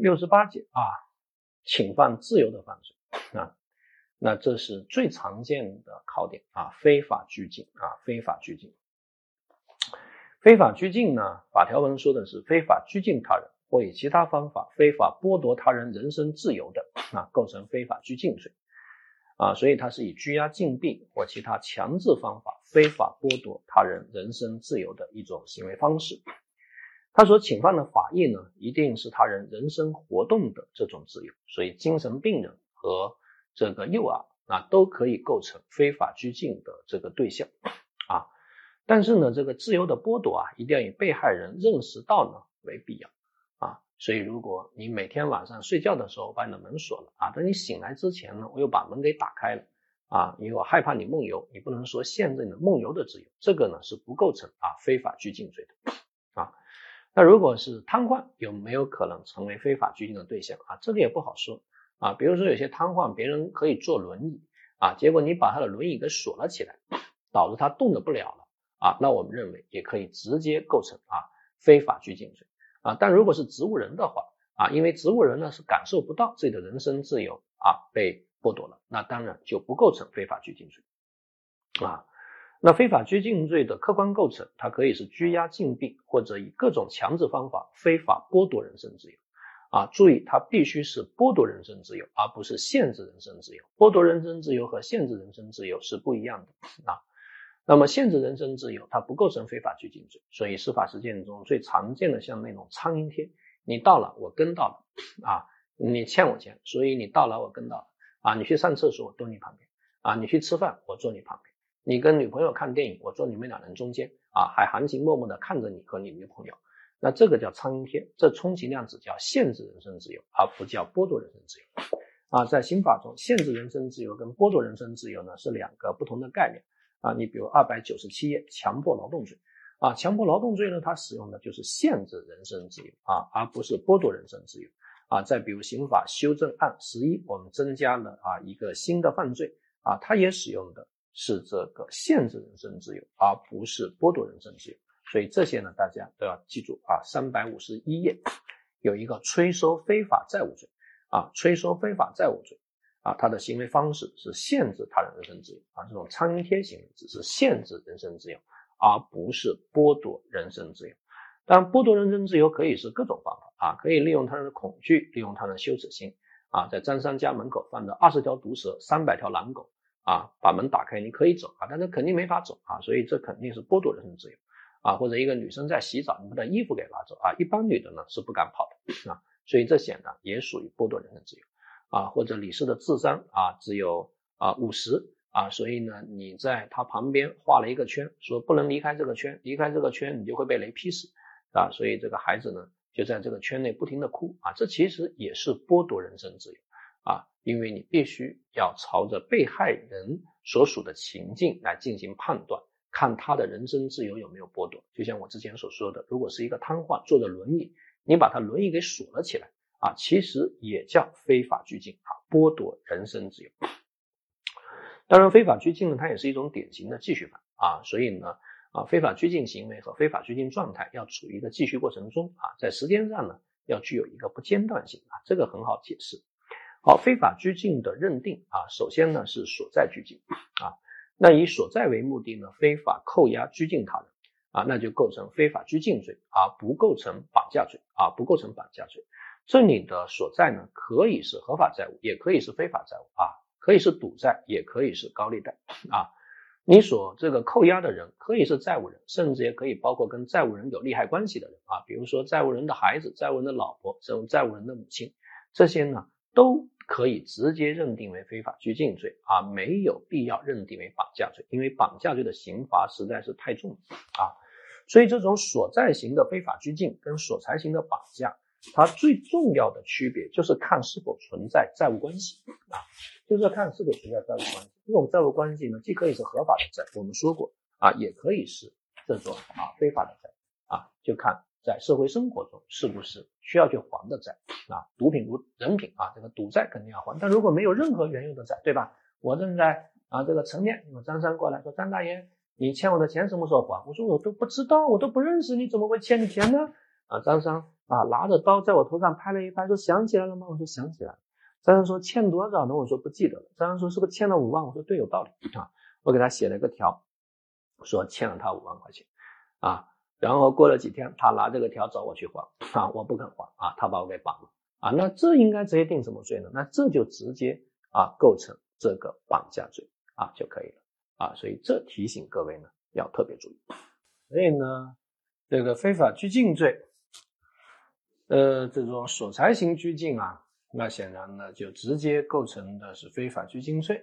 六十八节啊，侵犯自由的犯罪啊，那这是最常见的考点啊，非法拘禁啊，非法拘禁。非法拘禁呢，法条文说的是非法拘禁他人或以其他方法非法剥夺他人人身自由的啊，构成非法拘禁罪啊，所以它是以拘押、禁闭或其他强制方法非法剥夺他人人身自由的一种行为方式。他所侵犯的法益呢，一定是他人人身活动的这种自由，所以精神病人和这个幼儿啊都可以构成非法拘禁的这个对象啊。但是呢，这个自由的剥夺啊，一定要以被害人认识到呢为必要啊。所以，如果你每天晚上睡觉的时候把你的门锁了啊，等你醒来之前呢，我又把门给打开了啊，因为我害怕你梦游，你不能说限制你的梦游的自由，这个呢是不构成啊非法拘禁罪的。那如果是瘫痪，有没有可能成为非法拘禁的对象啊？这个也不好说啊。比如说有些瘫痪，别人可以坐轮椅啊，结果你把他的轮椅给锁了起来，导致他动得不了了啊，那我们认为也可以直接构成啊非法拘禁罪啊。但如果是植物人的话啊，因为植物人呢是感受不到自己的人身自由啊被剥夺了，那当然就不构成非法拘禁罪啊。那非法拘禁罪的客观构成，它可以是拘押、禁闭，或者以各种强制方法非法剥夺人身自由。啊，注意，它必须是剥夺人身自由，而不是限制人身自由。剥夺人身自由和限制人身自由是不一样的啊。那么限制人身自由，它不构成非法拘禁罪。所以司法实践中最常见的像那种苍蝇贴，你到了我跟到了啊，你欠我钱，所以你到了我跟到了啊，你去上厕所我蹲你旁边啊，你去吃饭我坐你旁边。你跟女朋友看电影，我坐你们两人中间啊，还含情脉脉的看着你和你女朋友，那这个叫苍蝇贴，这充其量只叫限制人身自由，而不叫剥夺人身自由啊。在刑法中，限制人身自由跟剥夺人身自由呢是两个不同的概念啊。你比如二百九十七页强迫劳动罪啊，强迫劳动罪呢，它使用的就是限制人身自由啊，而不是剥夺人身自由啊。再比如刑法修正案十一，我们增加了啊一个新的犯罪啊，它也使用的。是这个限制人身自由，而不是剥夺人身自由。所以这些呢，大家都要记住啊。三百五十一页有一个催收非法债务罪啊，催收非法债务罪啊，它的行为方式是限制他人人身自由啊，这种苍蝇贴行为只是限制人身自由，而不是剥夺人身自由。当然，剥夺人身自由可以是各种方法啊，可以利用他人的恐惧，利用他人的羞耻心啊，在张三家门口放着二十条毒蛇，三百条狼狗。啊，把门打开，你可以走啊，但是肯定没法走啊，所以这肯定是剥夺人身自由啊。或者一个女生在洗澡，你把她衣服给拿走啊，一般女的呢是不敢跑的啊，所以这显然也属于剥夺人身自由啊。或者李氏的智商啊只有啊五十啊，所以呢你在他旁边画了一个圈，说不能离开这个圈，离开这个圈你就会被雷劈死啊，所以这个孩子呢就在这个圈内不停的哭啊，这其实也是剥夺人身自由啊。因为你必须要朝着被害人所属的情境来进行判断，看他的人身自由有没有剥夺。就像我之前所说的，如果是一个瘫痪坐着轮椅，你把他轮椅给锁了起来啊，其实也叫非法拘禁啊，剥夺人身自由。当然，非法拘禁呢，它也是一种典型的继续犯啊，所以呢，啊，非法拘禁行为和非法拘禁状态要处于一个继续过程中啊，在时间上呢，要具有一个不间断性啊，这个很好解释。好，非法拘禁的认定啊，首先呢是所在拘禁啊，那以所在为目的呢，非法扣押拘禁他人啊，那就构成非法拘禁罪，啊不构成绑架罪啊，不构成绑架罪。这里的所在呢，可以是合法债务，也可以是非法债务啊，可以是赌债，也可以是高利贷啊。你所这个扣押的人可以是债务人，甚至也可以包括跟债务人有利害关系的人啊，比如说债务人的孩子、债务人的老婆、债务人的母亲，这些呢都。可以直接认定为非法拘禁罪啊，没有必要认定为绑架罪，因为绑架罪的刑罚实在是太重了啊。所以这种所在型的非法拘禁跟所财型的绑架，它最重要的区别就是看是否存在债务关系啊，就是看是否存在债务关系。这种债务关系呢，既可以是合法的债，我们说过啊，也可以是这种啊非法的债啊，就看。在社会生活中，是不是需要去还的债啊？毒品如人品啊，这个赌债肯定要还。但如果没有任何原有的债，对吧？我正在啊这个陈面，有张三过来说：“张大爷，你欠我的钱什么时候还？”我说：“我都不知道，我都不认识你，怎么会欠你钱呢？”啊，张三啊，拿着刀在我头上拍了一拍，说想起来了吗？我说想起来了。张三说欠多少呢？我说不记得了。张三说是不是欠了五万？我说对，有道理啊。我给他写了个条，说欠了他五万块钱啊。然后过了几天，他拿这个条找我去还啊，我不肯还啊，他把我给绑了啊。那这应该直接定什么罪呢？那这就直接啊构成这个绑架罪啊就可以了啊。所以这提醒各位呢要特别注意。所以呢，这个非法拘禁罪，呃，这种索财型拘禁啊，那显然呢就直接构成的是非法拘禁罪。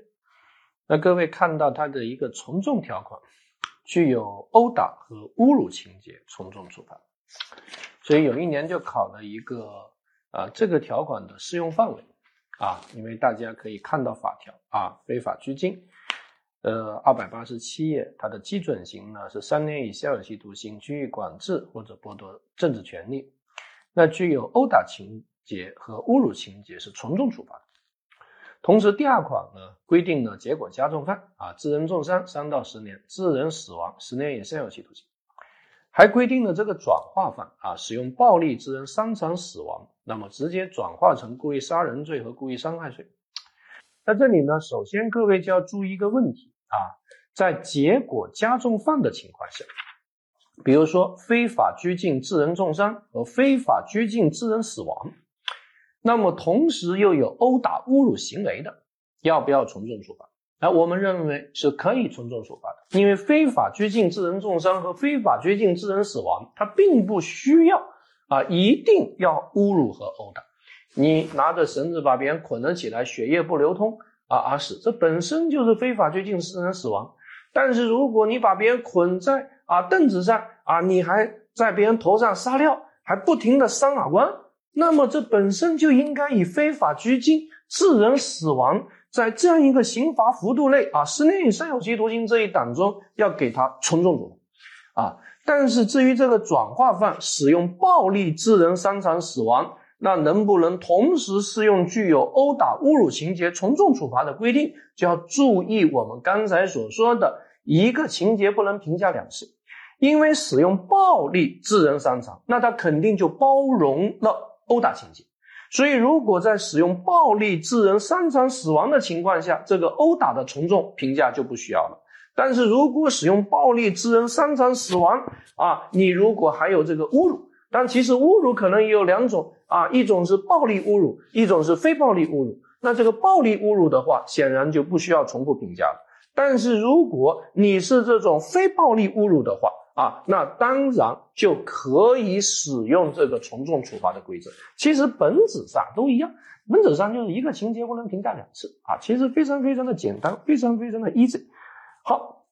那各位看到它的一个从重条款。具有殴打和侮辱情节，从重处罚。所以有一年就考了一个啊，这个条款的适用范围啊，因为大家可以看到法条啊，非法拘禁，呃，二百八十七页，它的基准刑呢是三年以下有期徒刑、拘役、管制或者剥夺政治权利。那具有殴打情节和侮辱情节是从重处罚的。同时，第二款呢规定了结果加重犯啊，致人重伤三到十年，致人死亡十年以上有期徒刑，还规定了这个转化犯啊，使用暴力致人伤残死亡，那么直接转化成故意杀人罪和故意伤害罪。在这里呢，首先各位就要注意一个问题啊，在结果加重犯的情况下，比如说非法拘禁致人重伤和非法拘禁致人死亡。那么同时又有殴打、侮辱行为的，要不要从重处罚？那我们认为是可以从重处罚的，因为非法拘禁致人重伤和非法拘禁致人死亡，它并不需要啊，一定要侮辱和殴打。你拿着绳子把别人捆了起来，血液不流通啊而死，这本身就是非法拘禁致人死亡。但是如果你把别人捆在啊凳子上啊，你还在别人头上撒尿，还不停的扇耳光。那么这本身就应该以非法拘禁致人死亡，在这样一个刑罚幅度内啊，十年以上有期徒刑这一档中，要给他从重处罚啊。但是至于这个转化犯使用暴力致人伤残死亡，那能不能同时适用具有殴打、侮辱情节从重处罚的规定，就要注意我们刚才所说的一个情节不能评价两次，因为使用暴力致人伤残，那他肯定就包容了。殴打情节，所以如果在使用暴力致人伤残死亡的情况下，这个殴打的从重评价就不需要了。但是如果使用暴力致人伤残死亡啊，你如果还有这个侮辱，但其实侮辱可能也有两种啊，一种是暴力侮辱，一种是非暴力侮辱。那这个暴力侮辱的话，显然就不需要重复评价了。但是如果你是这种非暴力侮辱的话，啊，那当然就可以使用这个从重处罚的规则。其实本质上都一样，本质上就是一个情节不能评价两次啊。其实非常非常的简单，非常非常的 easy。好，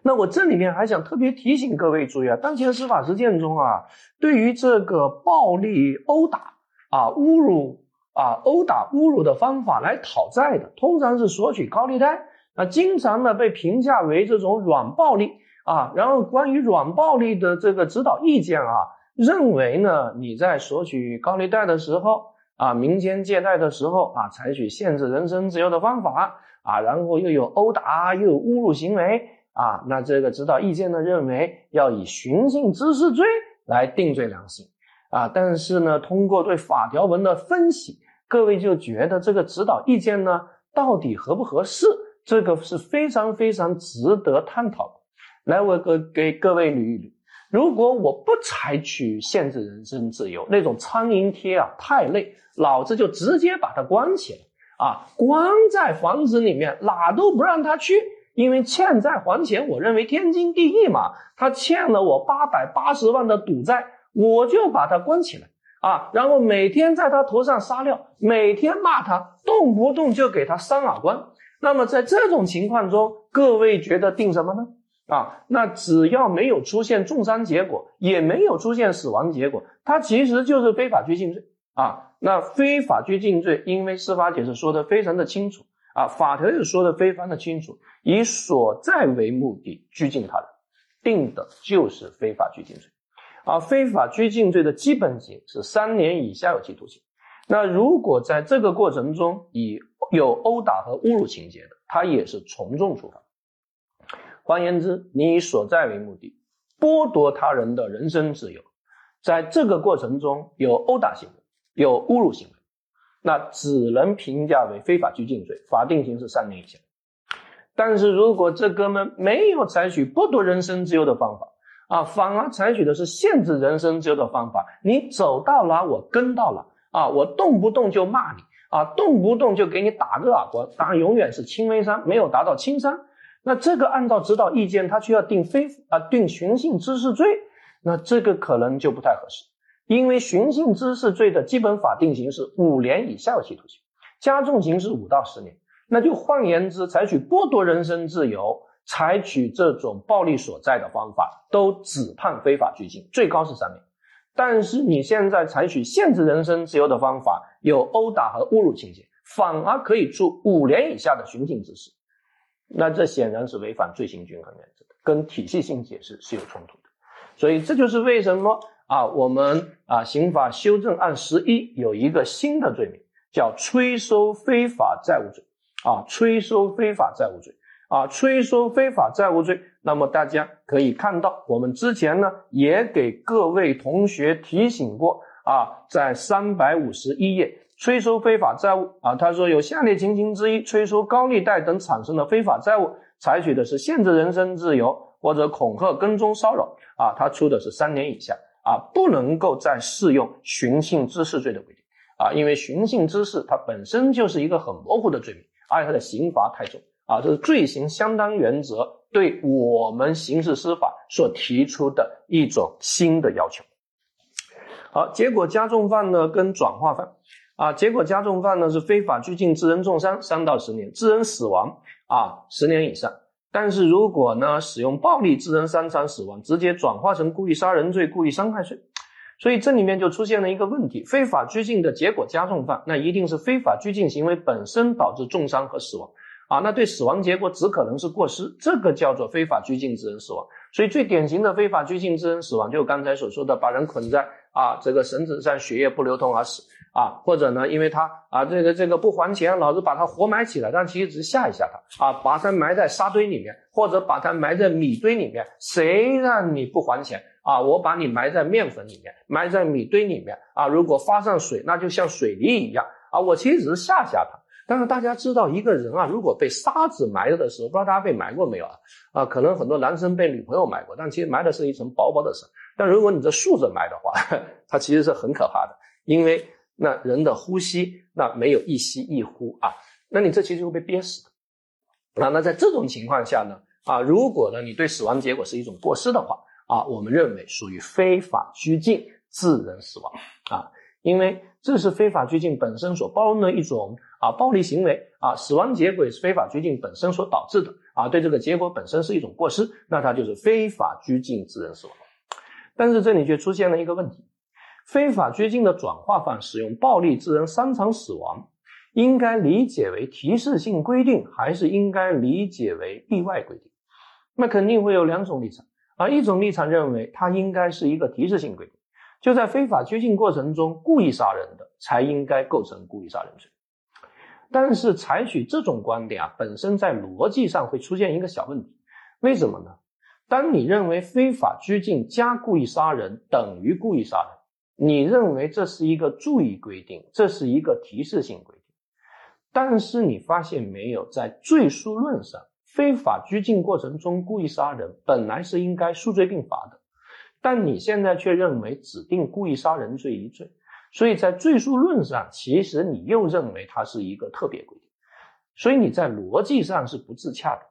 那我这里面还想特别提醒各位注意啊，当前司法实践中啊，对于这个暴力殴打啊、侮辱啊、殴打侮辱的方法来讨债的，通常是索取高利贷，那经常呢被评价为这种软暴力。啊，然后关于软暴力的这个指导意见啊，认为呢，你在索取高利贷的时候啊，民间借贷的时候啊，采取限制人身自由的方法啊，然后又有殴打又有侮辱行为啊，那这个指导意见呢，认为要以寻衅滋事罪来定罪量刑啊，但是呢，通过对法条文的分析，各位就觉得这个指导意见呢，到底合不合适？这个是非常非常值得探讨的。来，我给给各位捋一捋。如果我不采取限制人身自由那种苍蝇贴啊，太累，老子就直接把他关起来啊，关在房子里面，哪都不让他去。因为欠债还钱，我认为天经地义嘛。他欠了我八百八十万的赌债，我就把他关起来啊，然后每天在他头上撒尿，每天骂他，动不动就给他扇耳光。那么在这种情况中，各位觉得定什么呢？啊，那只要没有出现重伤结果，也没有出现死亡结果，它其实就是非法拘禁罪啊。那非法拘禁罪，因为司法解释说的非常的清楚啊，法条也说的非常的清楚，以所在为目的拘禁他的，定的就是非法拘禁罪。而非法拘禁罪的基本刑是三年以下有期徒刑。那如果在这个过程中以有殴打和侮辱情节的，他也是从重处罚。换言之，你以所在为目的，剥夺他人的人身自由，在这个过程中有殴打行为，有侮辱行为，那只能评价为非法拘禁罪，法定刑是三年以下。但是如果这哥们没有采取剥夺人身自由的方法啊，反而采取的是限制人身自由的方法，你走到哪我跟到哪啊，我动不动就骂你啊，动不动就给你打个耳光，当然永远是轻微伤，没有达到轻伤。那这个按照指导意见，他需要定非啊定寻衅滋事罪，那这个可能就不太合适，因为寻衅滋事罪的基本法定刑是五年以下有期徒刑，加重刑是五到十年。那就换言之，采取剥夺人身自由、采取这种暴力所在的方法，都只判非法拘禁，最高是三年。但是你现在采取限制人身自由的方法，有殴打和侮辱情节，反而可以处五年以下的寻衅滋事。那这显然是违反罪行均衡原则的，跟体系性解释是有冲突的。所以这就是为什么啊，我们啊刑法修正案十一有一个新的罪名，叫催收非法债务罪。啊，催收非法债务罪啊，催收非法债务罪。那么大家可以看到，我们之前呢也给各位同学提醒过啊，在三百五十一页，催收非法债务啊，他说有下列情形之一，催收高利贷等产生的非法债务，采取的是限制人身自由或者恐吓、跟踪、骚扰啊，他出的是三年以下啊，不能够再适用寻衅滋事罪的规定啊，因为寻衅滋事它本身就是一个很模糊的罪名。而且它的刑罚太重啊，这是罪行相当原则对我们刑事司法所提出的一种新的要求。好，结果加重犯呢跟转化犯啊，结果加重犯呢是非法拘禁致人重伤三到十年，致人死亡啊十年以上。但是如果呢使用暴力致人伤残死亡，直接转化成故意杀人罪、故意伤害罪。所以这里面就出现了一个问题：非法拘禁的结果加重犯，那一定是非法拘禁行为本身导致重伤和死亡啊，那对死亡结果只可能是过失，这个叫做非法拘禁致人死亡。所以最典型的非法拘禁致人死亡，就刚才所说的，把人捆在啊这个绳子上，血液不流通而死啊，或者呢，因为他啊这个这个不还钱，老子把他活埋起来，但其实只是吓一吓他啊，把他埋在沙堆里面，或者把他埋在米堆里面，谁让你不还钱？啊，我把你埋在面粉里面，埋在米堆里面啊！如果发上水，那就像水泥一样啊！我其实只是吓吓他。但是大家知道，一个人啊，如果被沙子埋着的时候，不知道大家被埋过没有啊？啊，可能很多男生被女朋友埋过，但其实埋的是一层薄薄的沙。但如果你这竖着埋的话，它其实是很可怕的，因为那人的呼吸那没有一吸一呼啊，那你这其实会被憋死的。啊，那在这种情况下呢，啊，如果呢你对死亡结果是一种过失的话。啊，我们认为属于非法拘禁致人死亡啊，因为这是非法拘禁本身所包容的一种啊暴力行为啊，死亡结果也是非法拘禁本身所导致的啊，对这个结果本身是一种过失，那它就是非法拘禁致人死亡。但是这里却出现了一个问题：非法拘禁的转化犯使用暴力致人伤残死亡，应该理解为提示性规定，还是应该理解为例外规定？那肯定会有两种立场。而一种立场认为，它应该是一个提示性规定，就在非法拘禁过程中故意杀人的，才应该构成故意杀人罪。但是采取这种观点啊，本身在逻辑上会出现一个小问题，为什么呢？当你认为非法拘禁加故意杀人等于故意杀人，你认为这是一个注意规定，这是一个提示性规定，但是你发现没有，在罪数论上。非法拘禁过程中故意杀人本来是应该数罪并罚的，但你现在却认为指定故意杀人罪一罪，所以在罪数论上，其实你又认为它是一个特别规定，所以你在逻辑上是不自洽的。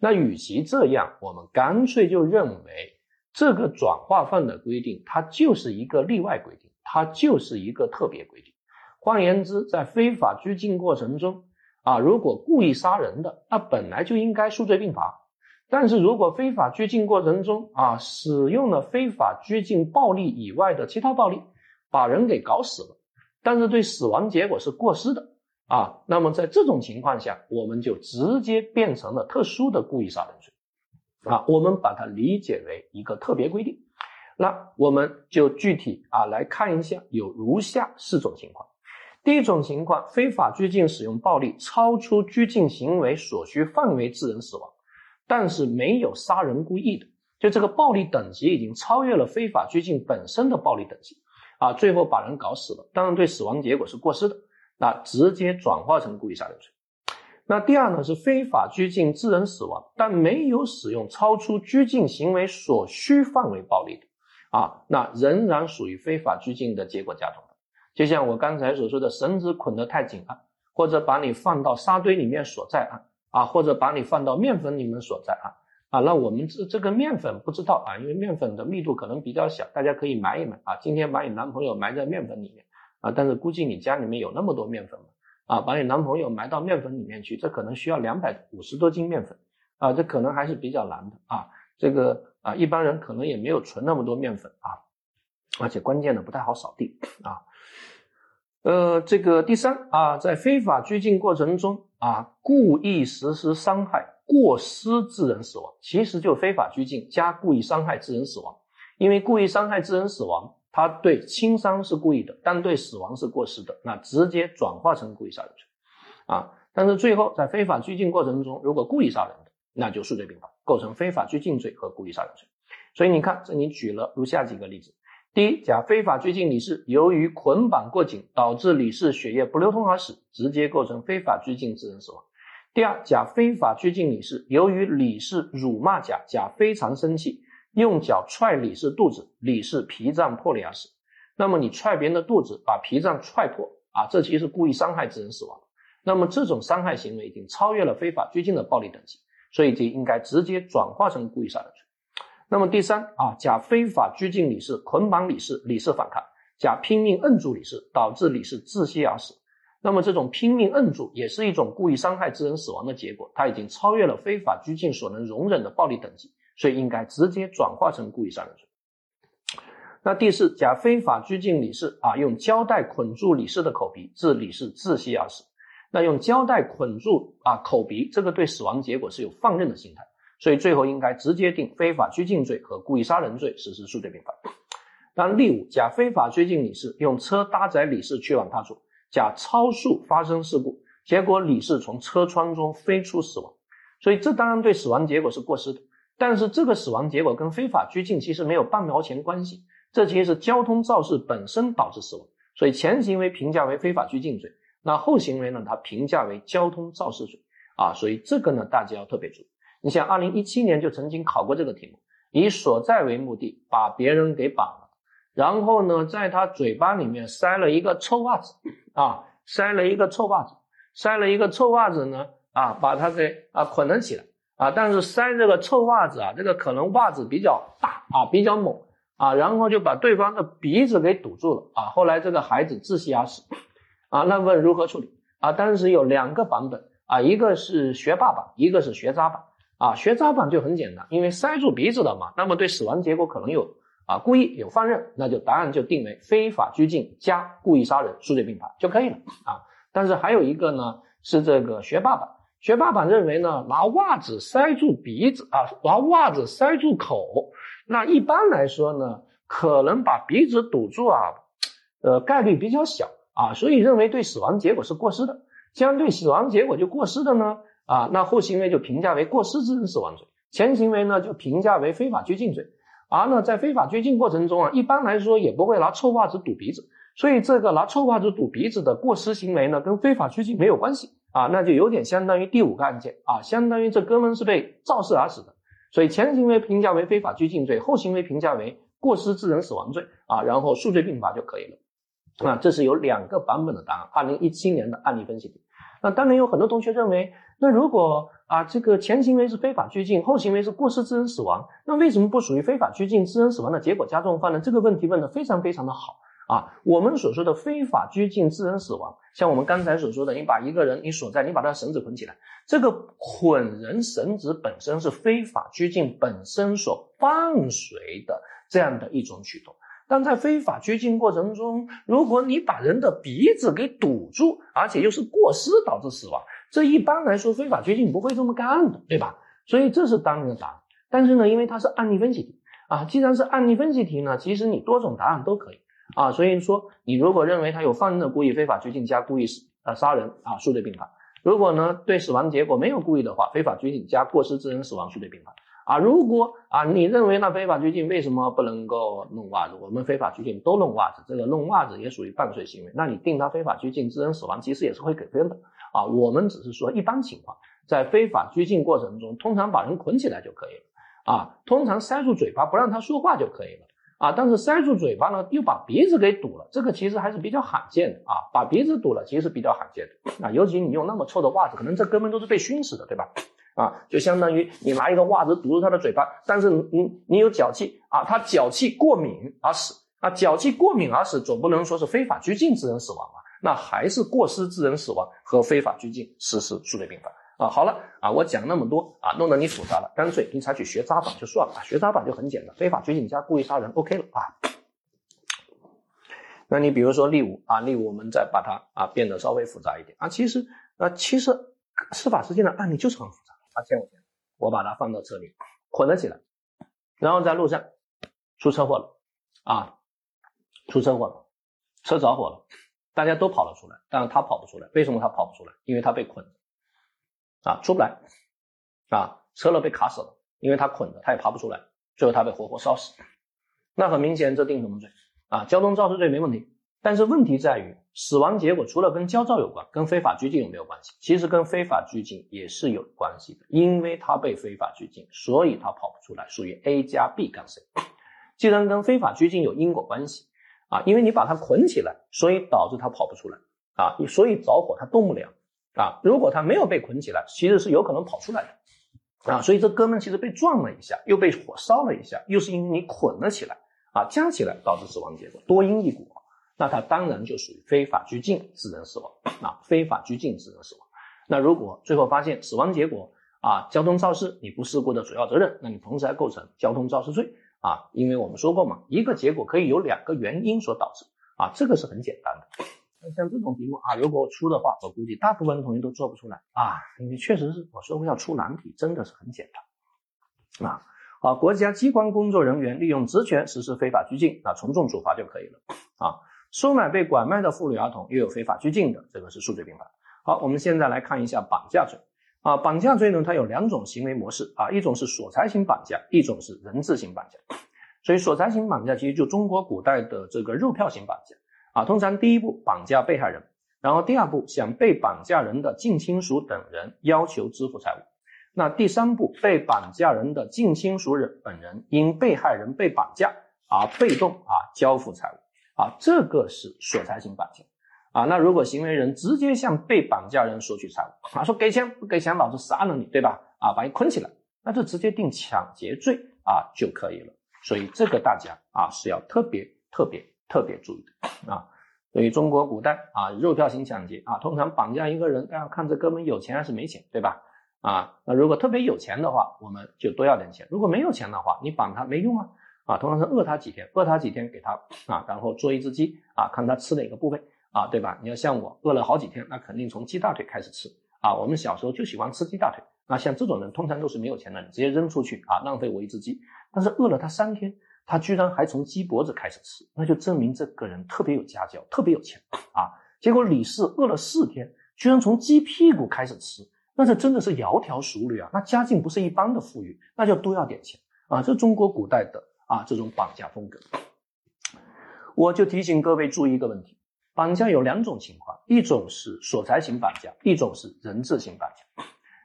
那与其这样，我们干脆就认为这个转化犯的规定，它就是一个例外规定，它就是一个特别规定。换言之，在非法拘禁过程中。啊，如果故意杀人的，那本来就应该数罪并罚。但是如果非法拘禁过程中啊，使用了非法拘禁暴力以外的其他暴力，把人给搞死了，但是对死亡结果是过失的啊，那么在这种情况下，我们就直接变成了特殊的故意杀人罪啊，我们把它理解为一个特别规定。那我们就具体啊来看一下，有如下四种情况。第一种情况，非法拘禁使用暴力超出拘禁行为所需范围致人死亡，但是没有杀人故意的就这个暴力等级已经超越了非法拘禁本身的暴力等级啊，最后把人搞死了，当然对死亡结果是过失的，那直接转化成故意杀人罪。那第二呢是非法拘禁致人死亡，但没有使用超出拘禁行为所需范围暴力的啊，那仍然属于非法拘禁的结果加重的。就像我刚才所说的，绳子捆得太紧了，或者把你放到沙堆里面锁在啊啊，或者把你放到面粉里面锁在啊啊，那我们这这个面粉不知道啊，因为面粉的密度可能比较小，大家可以埋一埋啊。今天把你男朋友埋在面粉里面啊，但是估计你家里面有那么多面粉吗？啊，把你男朋友埋到面粉里面去，这可能需要两百五十多斤面粉，啊，这可能还是比较难的啊。这个啊，一般人可能也没有存那么多面粉啊，而且关键的不太好扫地啊。呃，这个第三啊，在非法拘禁过程中啊，故意实施伤害、过失致人死亡，其实就非法拘禁加故意伤害致人死亡，因为故意伤害致人死亡。他对轻伤是故意的，但对死亡是过失的，那直接转化成故意杀人罪，啊，但是最后在非法拘禁过程中，如果故意杀人的，那就数罪并罚，构成非法拘禁罪和故意杀人罪。所以你看，这里举了如下几个例子：第一，甲非法拘禁李氏，由于捆绑过紧，导致李氏血液不流通而死，直接构成非法拘禁致人死亡；第二，甲非法拘禁李氏，由于李氏辱骂甲，甲非常生气。用脚踹李氏肚子，李氏脾脏破裂而死。那么你踹别人的肚子，把脾脏踹破啊，这其实是故意伤害致人死亡。那么这种伤害行为已经超越了非法拘禁的暴力等级，所以就应该直接转化成故意杀人罪。那么第三啊，甲非法拘禁李氏，捆绑李氏，李氏反抗，甲拼命摁住李氏，导致李氏窒息而死。那么这种拼命摁住也是一种故意伤害致人死亡的结果，它已经超越了非法拘禁所能容忍的暴力等级。所以应该直接转化成故意杀人罪。那第四，甲非法拘禁李氏啊，用胶带捆住李氏的口鼻，致李氏窒息而死。那用胶带捆住啊口鼻，这个对死亡结果是有放任的心态，所以最后应该直接定非法拘禁罪和故意杀人罪，实施数罪并罚。那例五，甲非法拘禁李氏，用车搭载李氏去往他处，甲超速发生事故，结果李氏从车窗中飞出死亡。所以这当然对死亡结果是过失的。但是这个死亡结果跟非法拘禁其实没有半毛钱关系，这其实是交通肇事本身导致死亡，所以前行为评价为非法拘禁罪，那后行为呢，它评价为交通肇事罪啊，所以这个呢大家要特别注意。你像二零一七年就曾经考过这个题目，以所在为目的把别人给绑了，然后呢在他嘴巴里面塞了一个臭袜子啊，塞了一个臭袜子，塞了一个臭袜子呢啊，把他给啊捆了起来。啊，但是塞这个臭袜子啊，这个可能袜子比较大啊，比较猛啊，然后就把对方的鼻子给堵住了啊。后来这个孩子窒息而死啊。那问如何处理啊？当时有两个版本啊，一个是学霸版，一个是学渣版啊。学渣版就很简单，因为塞住鼻子了嘛，那么对死亡结果可能有啊故意有放任，那就答案就定为非法拘禁加故意杀人，数罪并罚就可以了啊。但是还有一个呢，是这个学霸版。学霸版认为呢，拿袜子塞住鼻子啊，拿袜子塞住口，那一般来说呢，可能把鼻子堵住啊，呃，概率比较小啊，所以认为对死亡结果是过失的。既然对死亡结果就过失的呢，啊，那后行为就评价为过失致人死亡罪，前行为呢就评价为非法拘禁罪。而呢，在非法拘禁过程中啊，一般来说也不会拿臭袜子堵鼻子，所以这个拿臭袜子堵鼻子的过失行为呢，跟非法拘禁没有关系。啊，那就有点相当于第五个案件啊，相当于这哥们是被肇事而死的，所以前行为评价为非法拘禁罪，后行为评价为过失致人死亡罪啊，然后数罪并罚就可以了。啊，这是有两个版本的答案，二零一七年的案例分析题。那当然有很多同学认为，那如果啊这个前行为是非法拘禁，后行为是过失致人死亡，那为什么不属于非法拘禁致人死亡的结果加重犯呢？这个问题问的非常非常的好。啊，我们所说的非法拘禁致人死亡，像我们刚才所说的，你把一个人你锁在，你把他的绳子捆起来，这个捆人绳子本身是非法拘禁本身所伴随的这样的一种举动。但在非法拘禁过程中，如果你把人的鼻子给堵住，而且又是过失导致死亡，这一般来说非法拘禁不会这么干的，对吧？所以这是当然的答案。但是呢，因为它是案例分析题啊，既然是案例分析题呢，其实你多种答案都可以。啊，所以说你如果认为他有放任的故意非法拘禁加故意呃杀人啊，数罪并罚。如果呢对死亡结果没有故意的话，非法拘禁加过失致人死亡，数罪并罚。啊，如果啊你认为那非法拘禁为什么不能够弄袜子？我们非法拘禁都弄袜子，这个弄袜子也属于犯罪行为，那你定他非法拘禁致人死亡，其实也是会给分的啊。我们只是说一般情况，在非法拘禁过程中，通常把人捆起来就可以了啊，通常塞住嘴巴不让他说话就可以了。啊，但是塞住嘴巴呢，又把鼻子给堵了，这个其实还是比较罕见的啊。把鼻子堵了，其实比较罕见的啊。尤其你用那么臭的袜子，可能这哥们都是被熏死的，对吧？啊，就相当于你拿一个袜子堵住他的嘴巴，但是你你有脚气啊，他脚气过敏而死啊，脚气过敏而死，总不能说是非法拘禁致人死亡吧？那还是过失致人死亡和非法拘禁实施数罪并罚。啊，好了啊，我讲那么多啊，弄得你复杂了，干脆你采取学渣法就算了，学渣法就很简单，非法拘禁加故意杀人，OK 了啊。那你比如说例五啊，例五我们再把它啊变得稍微复杂一点啊，其实啊其实司法实践的案例就是很复杂他欠我钱，我把它放到车里捆了起来，然后在路上出车祸了啊，出车祸了，车着火了，大家都跑了出来，但是他跑不出来，为什么他跑不出来？因为他被捆。啊，出不来，啊，车了被卡死了，因为他捆着，他也爬不出来，最后他被活活烧死。那很明显，这定什么罪？啊，交通肇事罪没问题。但是问题在于，死亡结果除了跟焦躁有关，跟非法拘禁有没有关系？其实跟非法拘禁也是有关系的，因为他被非法拘禁，所以他跑不出来，属于 A 加 B 杠 C。既然跟非法拘禁有因果关系，啊，因为你把他捆起来，所以导致他跑不出来，啊，所以着火他动不了。啊，如果他没有被捆起来，其实是有可能跑出来的，啊，所以这哥们其实被撞了一下，又被火烧了一下，又是因为你捆了起来，啊，加起来导致死亡结果，多因一果，那他当然就属于非法拘禁致人死亡，啊，非法拘禁致人死亡。那如果最后发现死亡结果啊，交通肇事你不事故的主要责任，那你同时还构成交通肇事罪，啊，因为我们说过嘛，一个结果可以有两个原因所导致，啊，这个是很简单的。像这种题目啊，如果我出的话，我估计大部分同学都做不出来啊，因为确实是我说过要出难题，真的是很简单啊。好，国家机关工作人员利用职权实施非法拘禁，那从重处罚就可以了啊。收买被拐卖的妇女儿童，又有非法拘禁的，这个是数罪并罚。好，我们现在来看一下绑架罪啊。绑架罪呢，它有两种行为模式啊，一种是索财型绑架，一种是人质型绑架。所以索财型绑架其实就中国古代的这个肉票型绑架。啊，通常第一步绑架被害人，然后第二步向被绑架人的近亲属等人要求支付财物，那第三步被绑架人的近亲属人本人因被害人被绑架而被动啊交付财物啊，这个是索财型绑架啊。那如果行为人直接向被绑架人索取财物啊，说给钱不给钱老子杀了你，对吧？啊，把你捆起来，那就直接定抢劫罪啊就可以了。所以这个大家啊是要特别特别。特别注意的啊，所以中国古代啊，肉票型抢劫啊，通常绑架一个人，要看这哥们有钱还是没钱，对吧？啊，那如果特别有钱的话，我们就多要点钱；如果没有钱的话，你绑他没用啊，啊，通常是饿他几天，饿他几天给他啊，然后做一只鸡啊，看他吃哪个部位啊，对吧？你要像我饿了好几天，那肯定从鸡大腿开始吃啊。我们小时候就喜欢吃鸡大腿，那像这种人通常都是没有钱的，你直接扔出去啊，浪费我一只鸡。但是饿了他三天。他居然还从鸡脖子开始吃，那就证明这个人特别有家教，特别有钱啊！结果李氏饿了四天，居然从鸡屁股开始吃，那这真的是窈窕淑女啊！那家境不是一般的富裕，那就多要点钱啊！这中国古代的啊这种绑架风格，我就提醒各位注意一个问题：绑架有两种情况，一种是索财型绑架，一种是人质型绑架。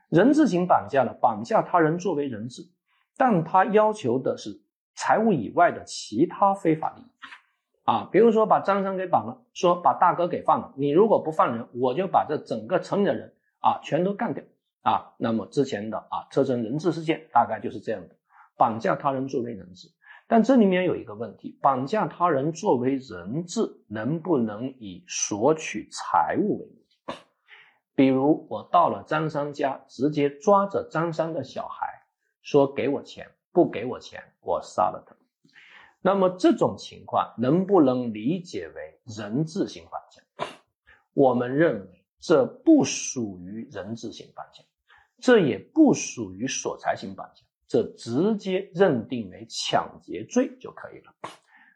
人质型绑架呢，绑架他人作为人质，但他要求的是。财务以外的其他非法利益，啊，比如说把张三给绑了，说把大哥给放了，你如果不放人，我就把这整个城里的人啊全都干掉啊。那么之前的啊车臣人质事件大概就是这样的，绑架他人作为人质。但这里面有一个问题，绑架他人作为人质能不能以索取财物为目的？比如我到了张三家，直接抓着张三的小孩，说给我钱。不给我钱，我杀了他。那么这种情况能不能理解为人质性绑架？我们认为这不属于人质性绑架，这也不属于索财性绑架，这直接认定为抢劫罪就可以了。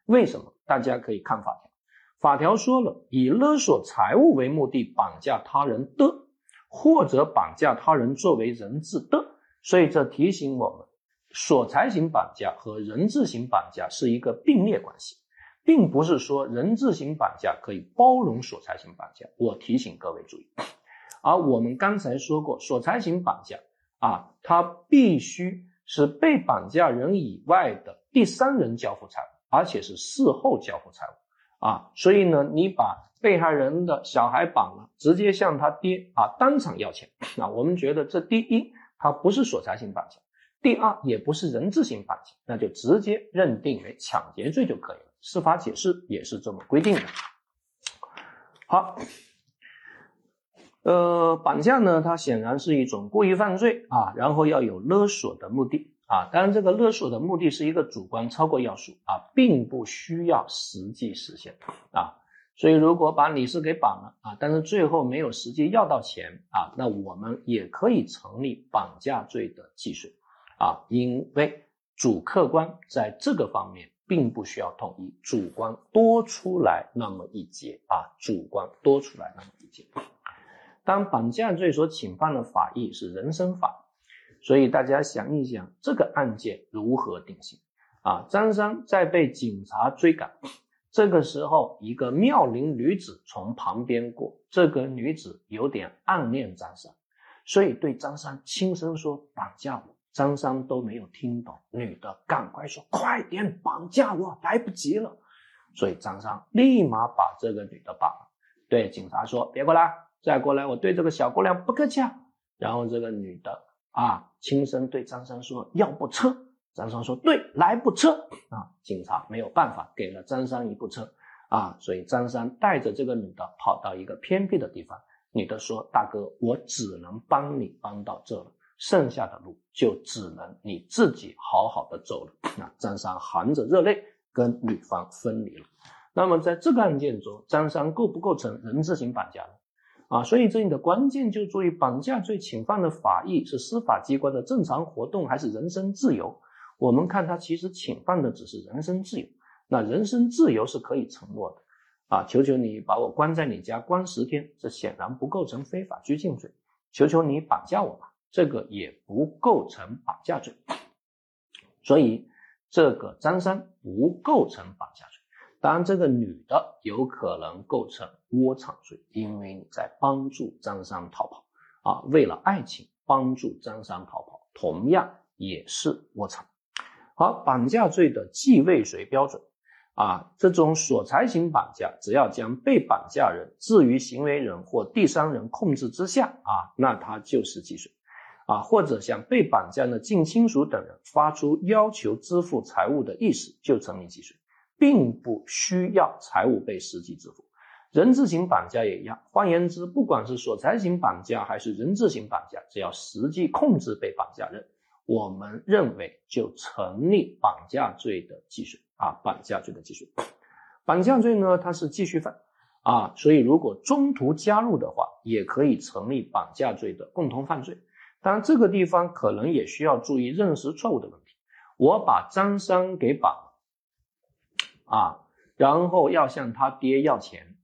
为什么？大家可以看法条，法条说了，以勒索财物为目的绑架他人的，或者绑架他人作为人质的，所以这提醒我们。索财型绑架和人质型绑架是一个并列关系，并不是说人质型绑架可以包容索财型绑架。我提醒各位注意，而我们刚才说过，索财型绑架啊，它必须是被绑架人以外的第三人交付财物，而且是事后交付财物啊。所以呢，你把被害人的小孩绑了，直接向他爹啊当场要钱啊，我们觉得这第一。它不是索财型绑架，第二也不是人质型绑架，那就直接认定为抢劫罪就可以了。司法解释也是这么规定的。好，呃，绑架呢，它显然是一种故意犯罪啊，然后要有勒索的目的啊，当然这个勒索的目的是一个主观超过要素啊，并不需要实际实现啊。所以，如果把李四给绑了啊，但是最后没有实际要到钱啊，那我们也可以成立绑架罪的既遂啊，因为主客观在这个方面并不需要统一，主观多出来那么一节啊，主观多出来那么一节。当绑架罪所侵犯的法益是人身法，所以大家想一想，这个案件如何定性啊？张三在被警察追赶。这个时候，一个妙龄女子从旁边过，这个女子有点暗恋张三，所以对张三轻声说：“绑架我。”张三都没有听懂，女的赶快说：“快点绑架我，来不及了。”所以张三立马把这个女的绑了，对警察说：“别过来，再过来，我对这个小姑娘不客气啊。”然后这个女的啊，轻声对张三说：“要部车。”张三说：“对，来部车啊！”警察没有办法，给了张三一部车啊，所以张三带着这个女的跑到一个偏僻的地方。女的说：“大哥，我只能帮你帮到这了，剩下的路就只能你自己好好的走了。”那，张三含着热泪跟女方分离了。那么在这个案件中，张三构不构成人质型绑架呢？啊，所以这里的关键就注意绑架罪侵犯的法益是司法机关的正常活动还是人身自由？我们看他其实侵犯的只是人身自由，那人身自由是可以承诺的，啊，求求你把我关在你家关十天，这显然不构成非法拘禁罪。求求你绑架我吧，这个也不构成绑架罪。所以这个张三不构成绑架罪。当然，这个女的有可能构成窝藏罪，因为你在帮助张三逃跑，啊，为了爱情帮助张三逃跑，同样也是窝藏。好，绑架罪的既未遂标准啊，这种索财型绑架，只要将被绑架人置于行为人或第三人控制之下啊，那他就是既遂啊，或者向被绑架的近亲属等人发出要求支付财物的意思，就成立既遂，并不需要财物被实际支付。人质型绑架也一样，换言之，不管是所财型绑架还是人质型绑架，只要实际控制被绑架人。我们认为就成立绑架罪的既遂啊，绑架罪的既遂。绑架罪呢，它是继续犯啊，所以如果中途加入的话，也可以成立绑架罪的共同犯罪。当然，这个地方可能也需要注意认识错误的问题。我把张三给绑了啊，然后要向他爹要钱，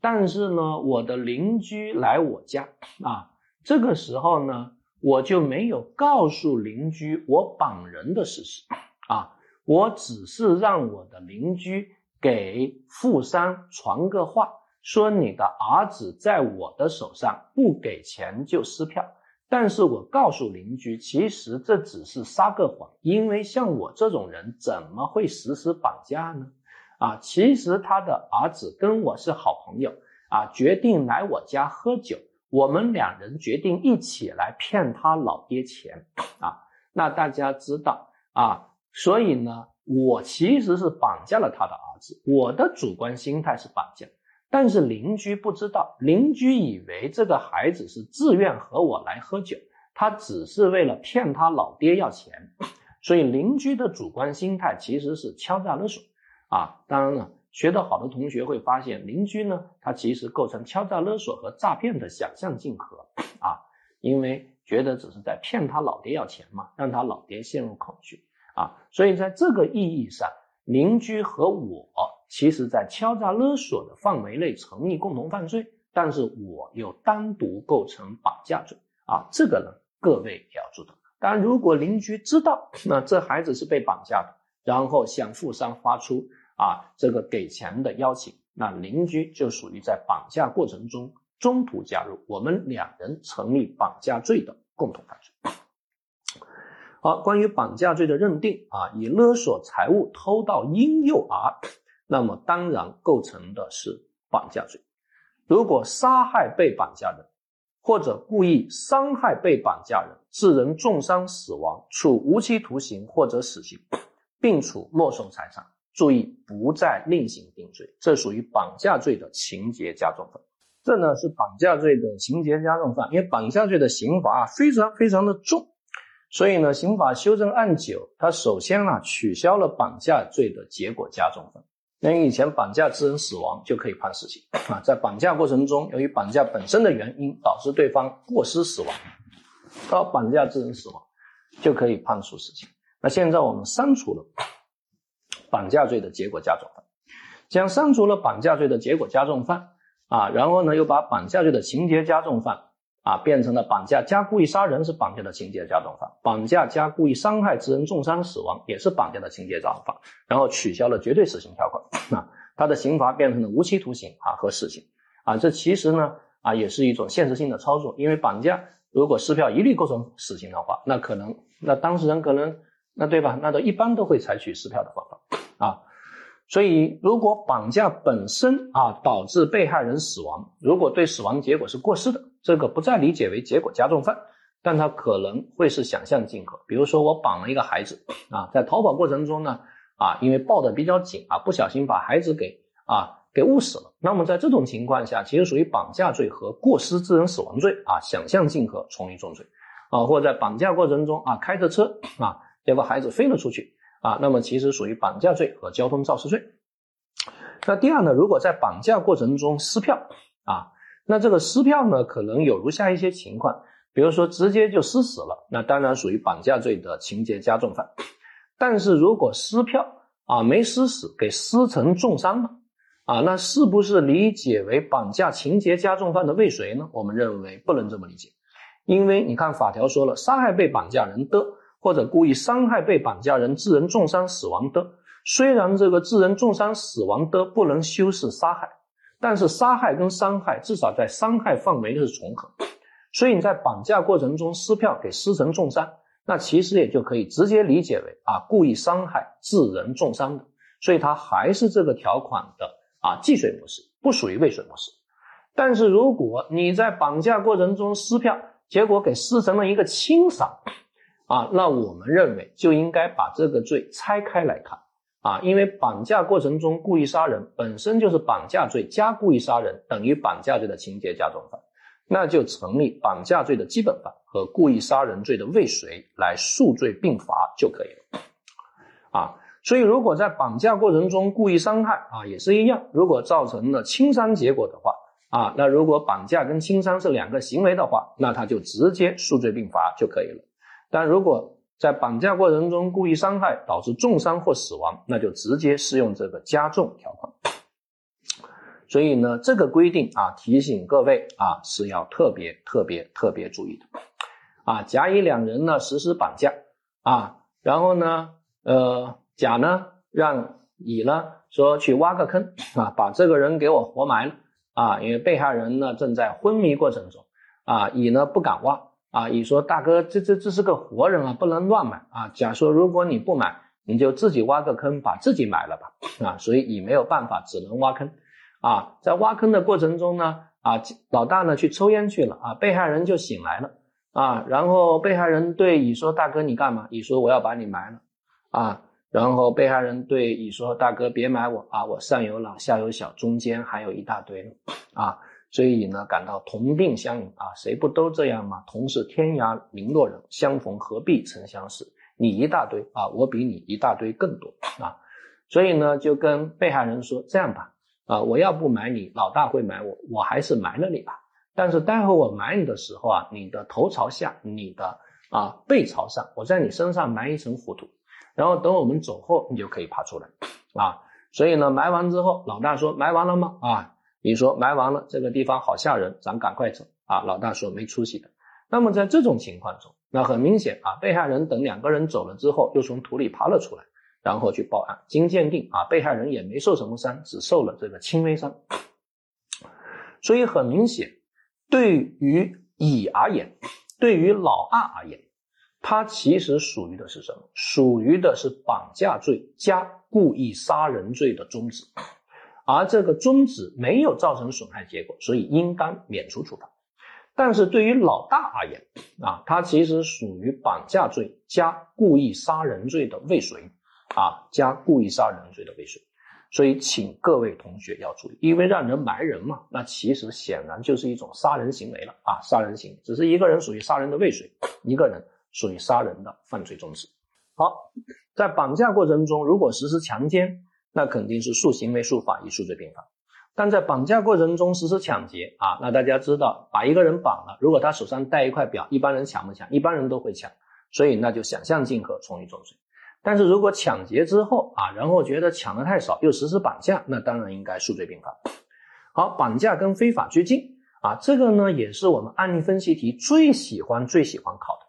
但是呢，我的邻居来我家啊，这个时候呢。我就没有告诉邻居我绑人的事实啊，我只是让我的邻居给富商传个话，说你的儿子在我的手上不给钱就撕票。但是我告诉邻居，其实这只是撒个谎，因为像我这种人怎么会实施绑架呢？啊，其实他的儿子跟我是好朋友啊，决定来我家喝酒。我们两人决定一起来骗他老爹钱啊！那大家知道啊，所以呢，我其实是绑架了他的儿子。我的主观心态是绑架，但是邻居不知道，邻居以为这个孩子是自愿和我来喝酒，他只是为了骗他老爹要钱，所以邻居的主观心态其实是敲诈勒索啊！当然了。学得好的同学会发现，邻居呢，他其实构成敲诈勒索和诈骗的想象竞合 啊，因为觉得只是在骗他老爹要钱嘛，让他老爹陷入恐惧啊，所以在这个意义上，邻居和我其实在敲诈勒索的范围内成立共同犯罪，但是我又单独构成绑架罪啊，这个呢各位也要注意。当然，如果邻居知道那这孩子是被绑架的，然后向富商发出啊这个给钱的邀请，那邻居就属于在绑架过程中中途加入，我们两人成立绑架罪的共同犯罪。好，关于绑架罪的认定啊，以勒索财物偷盗婴幼儿，那么当然构成的是绑架罪。如果杀害被绑架人，或者故意伤害被绑架人，致人重伤死亡，处无期徒刑或者死刑，并处没收财产。注意，不再另行定罪，这属于绑架罪的情节加重犯。这呢是绑架罪的情节加重犯，因为绑架罪的刑罚非常非常的重。所以呢，刑法修正案九，它首先啊取消了绑架罪的结果加重犯分。那以前绑架致人死亡就可以判死刑啊，在绑架过程中，由于绑架本身的原因导致对方过失死亡，到绑架致人死亡就可以判处死刑。那现在我们删除了绑架罪的结果加重犯，将删除了绑架罪的结果加重犯啊，然后呢又把绑架罪的情节加重犯。啊，变成了绑架加故意杀人是绑架的情节加重犯，绑架加故意伤害致人重伤死亡也是绑架的情节加重犯，然后取消了绝对死刑条款，啊，他的刑罚变成了无期徒刑啊和死刑，啊，这其实呢啊也是一种现实性的操作，因为绑架如果撕票一律构成死刑的话，那可能那当事人可能那对吧，那都一般都会采取撕票的方法。啊。所以，如果绑架本身啊导致被害人死亡，如果对死亡结果是过失的，这个不再理解为结果加重犯，但它可能会是想象竞合。比如说，我绑了一个孩子啊，在逃跑过程中呢啊，因为抱得比较紧啊，不小心把孩子给啊给误死了。那么在这种情况下，其实属于绑架罪和过失致人死亡罪啊，想象竞合从一重罪啊，或者在绑架过程中啊开着车啊，结果孩子飞了出去。啊，那么其实属于绑架罪和交通肇事罪。那第二呢，如果在绑架过程中撕票啊，那这个撕票呢，可能有如下一些情况，比如说直接就撕死了，那当然属于绑架罪的情节加重犯。但是如果撕票啊没撕死，给撕成重伤了啊，那是不是理解为绑架情节加重犯的未遂呢？我们认为不能这么理解，因为你看法条说了，杀害被绑架人的。或者故意伤害被绑架人，致人重伤死亡的，虽然这个致人重伤死亡的不能修饰杀害，但是杀害跟伤害至少在伤害范围是重合，所以你在绑架过程中撕票给撕成重伤，那其实也就可以直接理解为啊故意伤害致人重伤的，所以它还是这个条款的啊既遂模式，不属于未遂模式。但是如果你在绑架过程中撕票，结果给撕成了一个轻伤。啊，那我们认为就应该把这个罪拆开来看啊，因为绑架过程中故意杀人本身就是绑架罪加故意杀人等于绑架罪的情节加重犯，那就成立绑架罪的基本犯和故意杀人罪的未遂来数罪并罚就可以了啊。所以如果在绑架过程中故意伤害啊，也是一样，如果造成了轻伤结果的话啊，那如果绑架跟轻伤是两个行为的话，那他就直接数罪并罚就可以了。但如果在绑架过程中故意伤害导致重伤或死亡，那就直接适用这个加重条款。所以呢，这个规定啊，提醒各位啊是要特别特别特别注意的。啊，甲乙两人呢实施绑架啊，然后呢，呃，甲呢让乙呢说去挖个坑啊，把这个人给我活埋了啊，因为被害人呢正在昏迷过程中啊，乙呢不敢挖。啊，乙说：“大哥，这这这是个活人啊，不能乱买啊。”甲说：“如果你不买，你就自己挖个坑，把自己埋了吧。”啊，所以乙没有办法，只能挖坑。啊，在挖坑的过程中呢，啊，老大呢去抽烟去了啊，被害人就醒来了啊，然后被害人对乙说：“大哥，你干嘛？”乙说：“我要把你埋了。”啊，然后被害人对乙说：“大哥，别埋我啊，我上有老，下有小，中间还有一大堆呢啊。”所以呢，感到同病相怜啊，谁不都这样吗？同是天涯沦落人，相逢何必曾相识。你一大堆啊，我比你一大堆更多啊。所以呢，就跟被害人说这样吧，啊，我要不埋你，老大会埋我，我还是埋了你吧。但是待会我埋你的时候啊，你的头朝下，你的啊背朝上，我在你身上埋一层糊土，然后等我们走后，你就可以爬出来啊。所以呢，埋完之后，老大说埋完了吗？啊。你说埋完了，这个地方好吓人，咱赶快走啊！老大说没出息的。那么在这种情况中，那很明显啊，被害人等两个人走了之后，又从土里爬了出来，然后去报案。经鉴定啊，被害人也没受什么伤，只受了这个轻微伤。所以很明显，对于乙而言，对于老二而言，他其实属于的是什么？属于的是绑架罪加故意杀人罪的中止，而这个中止没有造成损害结果，所以应当免除处罚。但是对于老大而言，啊，他其实属于绑架罪加故意杀人罪的未遂，啊，加故意杀人罪的未遂。所以，请各位同学要注意，因为让人埋人嘛，那其实显然就是一种杀人行为了啊，杀人行为，只是一个人属于杀人的未遂，一个人属于杀人的犯罪中止。好，在绑架过程中，如果实施强奸，那肯定是数行为数法益数罪并罚。但在绑架过程中实施抢劫啊，那大家知道，把一个人绑了，如果他手上带一块表，一般人抢不抢？一般人都会抢，所以那就想象竞合，从一重罪。但是如果抢劫之后啊，然后觉得抢的太少，又实施绑架，那当然应该数罪并罚。好，绑架跟非法拘禁啊，这个呢也是我们案例分析题最喜欢最喜欢考的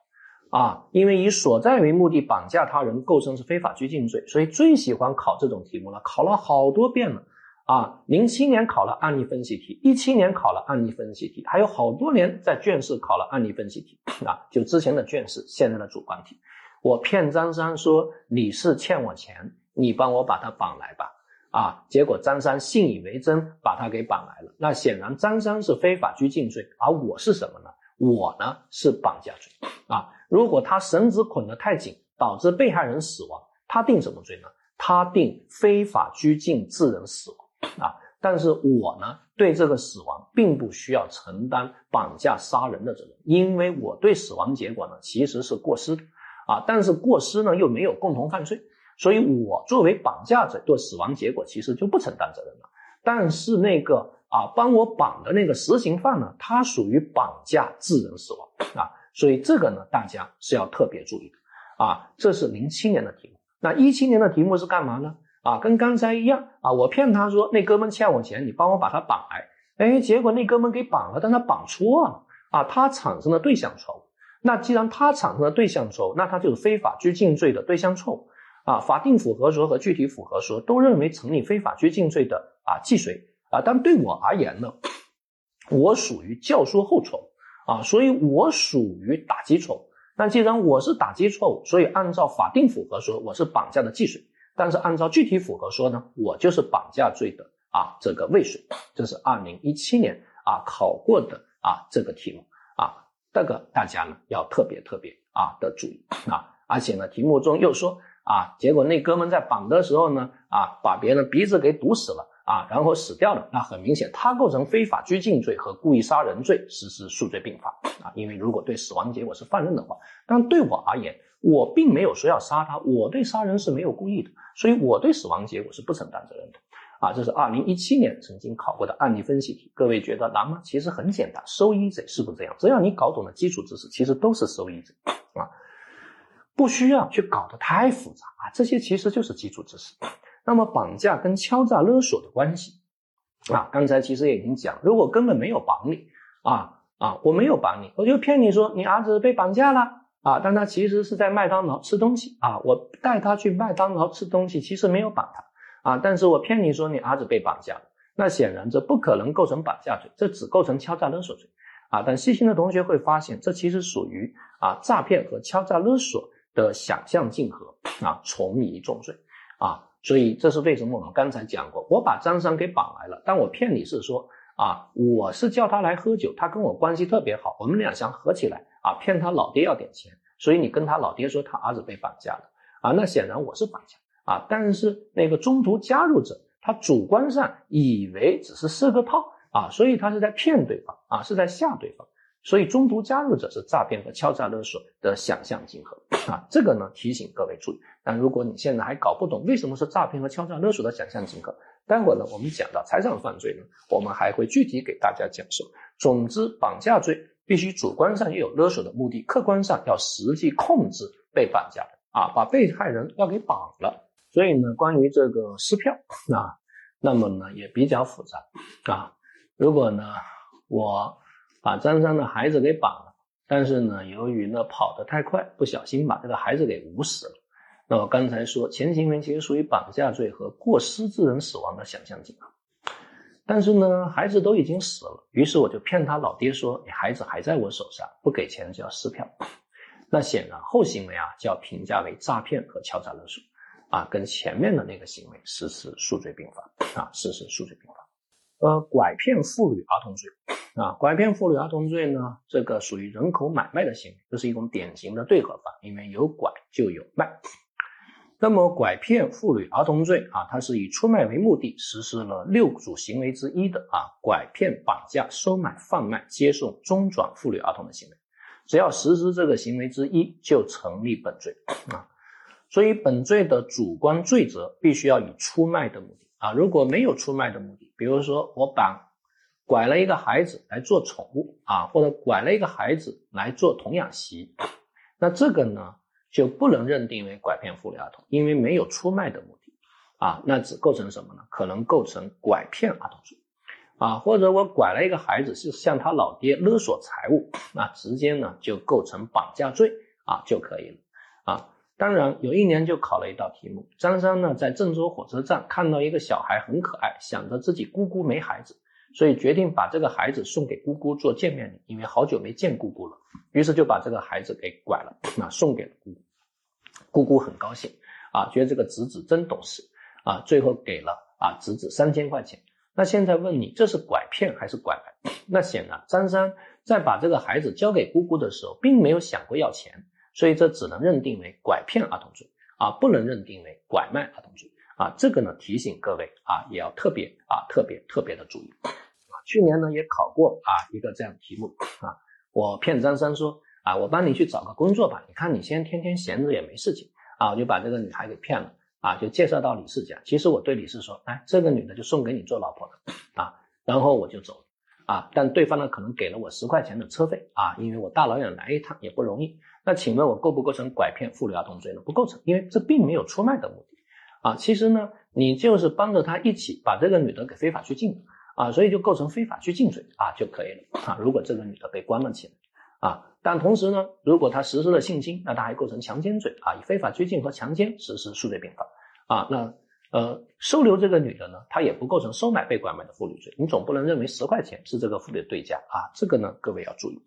啊，因为以所在为目的绑架他人构成是非法拘禁罪，所以最喜欢考这种题目了，考了好多遍了啊。零七年考了案例分析题，一七年考了案例分析题，还有好多年在卷试考了案例分析题啊，就之前的卷试，现在的主观题。我骗张三说你是欠我钱，你帮我把他绑来吧。啊，结果张三信以为真，把他给绑来了。那显然张三是非法拘禁罪，而我是什么呢？我呢是绑架罪。啊，如果他绳子捆得太紧，导致被害人死亡，他定什么罪呢？他定非法拘禁致人死亡。啊，但是我呢对这个死亡并不需要承担绑架杀人的责任，因为我对死亡结果呢其实是过失的。啊，但是过失呢又没有共同犯罪，所以我作为绑架者对死亡结果其实就不承担责任了。但是那个啊帮我绑的那个实行犯呢，他属于绑架致人死亡啊，所以这个呢大家是要特别注意的啊。这是零七年的题目，那一七年的题目是干嘛呢？啊，跟刚才一样啊，我骗他说那哥们欠我钱，你帮我把他绑来，哎，结果那哥们给绑了，但他绑错了啊，他产生了对象错误。那既然他产生了对象错误，那他就是非法拘禁罪的对象错误啊。法定符合说和具体符合说都认为成立非法拘禁罪的啊既遂啊，但对我而言呢，我属于教唆后错误啊，所以我属于打击错误。那既然我是打击错误，所以按照法定符合说我是绑架的既遂，但是按照具体符合说呢，我就是绑架罪的啊这个未遂。这是二零一七年啊考过的啊这个题目啊。这个大家呢要特别特别啊的注意啊，而且呢题目中又说啊，结果那哥们在绑的时候呢啊，把别人鼻子给堵死了啊，然后死掉了，那很明显他构成非法拘禁罪和故意杀人罪，实施数罪并罚啊，因为如果对死亡结果是放任的话，但对我而言，我并没有说要杀他，我对杀人是没有故意的，所以我对死亡结果是不承担责任的。啊，这是二零一七年曾经考过的案例分析题，各位觉得难吗？其实很简单，so easy，是不是这样？只要你搞懂了基础知识，其实都是 so easy 啊，不需要去搞得太复杂啊，这些其实就是基础知识。那么绑架跟敲诈勒索的关系啊，刚才其实也已经讲，如果根本没有绑你啊啊，我没有绑你，我就骗你说你儿子被绑架了啊，但他其实是在麦当劳吃东西啊，我带他去麦当劳吃东西，其实没有绑他。啊！但是我骗你说你儿子被绑架了，那显然这不可能构成绑架罪，这只构成敲诈勒索罪。啊！但细心的同学会发现，这其实属于啊诈骗和敲诈勒索的想象竞合啊，从一重罪啊。所以这是为什么我们刚才讲过，我把张三给绑来了，但我骗你是说啊，我是叫他来喝酒，他跟我关系特别好，我们俩想合起来啊，骗他老爹要点钱，所以你跟他老爹说他儿子被绑架了啊，那显然我是绑架。啊，但是那个中途加入者，他主观上以为只是设个套啊，所以他是在骗对方啊，是在吓对方，所以中途加入者是诈骗和敲诈勒索的想象竞合啊，这个呢提醒各位注意。但如果你现在还搞不懂为什么是诈骗和敲诈勒索的想象竞合，待会儿呢我们讲到财产犯罪呢，我们还会具体给大家讲授。总之，绑架罪必须主观上也有勒索的目的，客观上要实际控制被绑架的啊，把被害人要给绑了。所以呢，关于这个撕票啊，那么呢也比较复杂啊。如果呢我把张三的孩子给绑了但是呢，由于呢跑得太快，不小心把这个孩子给捂死了。那我刚才说前行为其实属于绑架罪和过失致人死亡的想象竞啊。但是呢，孩子都已经死了，于是我就骗他老爹说，你孩子还在我手上，不给钱就要撕票。那显然后行为啊，就要评价为诈骗和敲诈勒索啊，跟前面的那个行为实施数罪并罚啊，实施数罪并罚。呃，拐骗妇女儿童罪啊，拐骗妇女儿童罪呢，这个属于人口买卖的行为，这是一种典型的对合法，因为有拐就有卖。那么，拐骗妇女儿童罪啊，它是以出卖为目的，实施了六组行为之一的啊，拐骗、绑架、收买、贩卖、接送、中转妇女儿童的行为，只要实施这个行为之一，就成立本罪 啊。所以，本罪的主观罪责必须要以出卖的目的啊，如果没有出卖的目的，比如说我把拐了一个孩子来做宠物啊，或者拐了一个孩子来做童养媳，那这个呢？就不能认定为拐骗妇女儿童，因为没有出卖的目的，啊，那只构成什么呢？可能构成拐骗儿童罪，啊，或者我拐了一个孩子是向他老爹勒索财物，那直接呢就构成绑架罪啊就可以了，啊，当然有一年就考了一道题目，张三呢在郑州火车站看到一个小孩很可爱，想着自己姑姑没孩子。所以决定把这个孩子送给姑姑做见面礼，因为好久没见姑姑了，于是就把这个孩子给拐了，那送给了姑姑。姑姑很高兴啊，觉得这个侄子真懂事啊，最后给了啊侄子三千块钱。那现在问你，这是拐骗还是拐卖？那显然张三在把这个孩子交给姑姑的时候，并没有想过要钱，所以这只能认定为拐骗儿童罪啊，不能认定为拐卖儿童罪。啊，这个呢提醒各位啊，也要特别啊，特别特别的注意啊。去年呢也考过啊一个这样的题目啊，我骗张三说啊，我帮你去找个工作吧，你看你现在天天闲着也没事情啊，我就把这个女孩给骗了啊，就介绍到李四家。其实我对李四说，哎，这个女的就送给你做老婆了啊，然后我就走了啊，但对方呢可能给了我十块钱的车费啊，因为我大老远来一趟也不容易。那请问我构不构成拐骗妇女儿童罪呢？不构成，因为这并没有出卖的目的。啊，其实呢，你就是帮着他一起把这个女的给非法拘禁啊，所以就构成非法拘禁罪啊就可以了啊。如果这个女的被关了起来啊，但同时呢，如果他实施了性侵，那他还构成强奸罪啊，以非法拘禁和强奸实施数罪并罚啊。那呃，收留这个女的呢，她也不构成收买被拐卖的妇女罪，你总不能认为十块钱是这个妇女的对价啊，这个呢，各位要注意。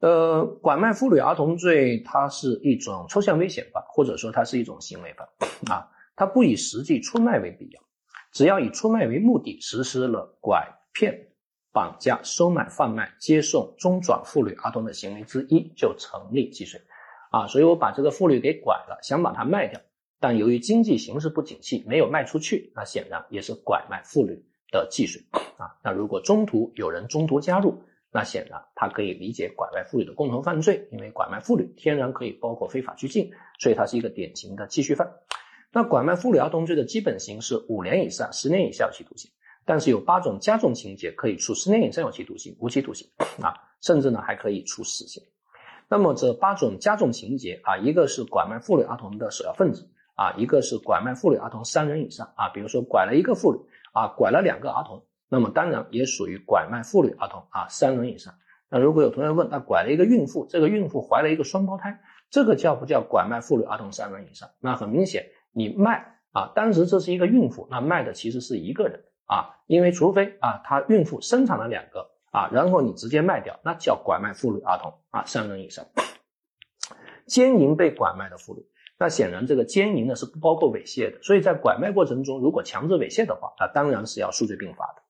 呃，拐卖妇女儿童罪，它是一种抽象危险犯，或者说它是一种行为犯啊，它不以实际出卖为必要，只要以出卖为目的实施了拐骗、绑架、收买、贩卖、接送、中转妇女儿童的行为之一，就成立既遂啊。所以我把这个妇女给拐了，想把她卖掉，但由于经济形势不景气，没有卖出去，那显然也是拐卖妇女的既遂啊。那如果中途有人中途加入，那显然，他可以理解拐卖妇女的共同犯罪，因为拐卖妇女天然可以包括非法拘禁，所以它是一个典型的继续犯。那拐卖妇女儿童罪的基本刑是五年以上十年以下有期徒刑，但是有八种加重情节可以处十年以上有期徒刑、无期徒刑啊，甚至呢还可以处死刑。那么这八种加重情节啊，一个是拐卖妇女儿童的首要分子啊，一个是拐卖妇女儿童三人以上啊，比如说拐了一个妇女啊，拐了两个儿童。那么当然也属于拐卖妇女儿童啊，三人以上。那如果有同学问，那拐了一个孕妇，这个孕妇怀了一个双胞胎，这个叫不叫拐卖妇女儿童三人以上？那很明显，你卖啊，当时这是一个孕妇，那卖的其实是一个人啊，因为除非啊，她孕妇生产了两个啊，然后你直接卖掉，那叫拐卖妇女儿童啊，三人以上。奸淫被拐卖的妇女，那显然这个奸淫呢是不包括猥亵的，所以在拐卖过程中如果强制猥亵的话，那当然是要数罪并罚的。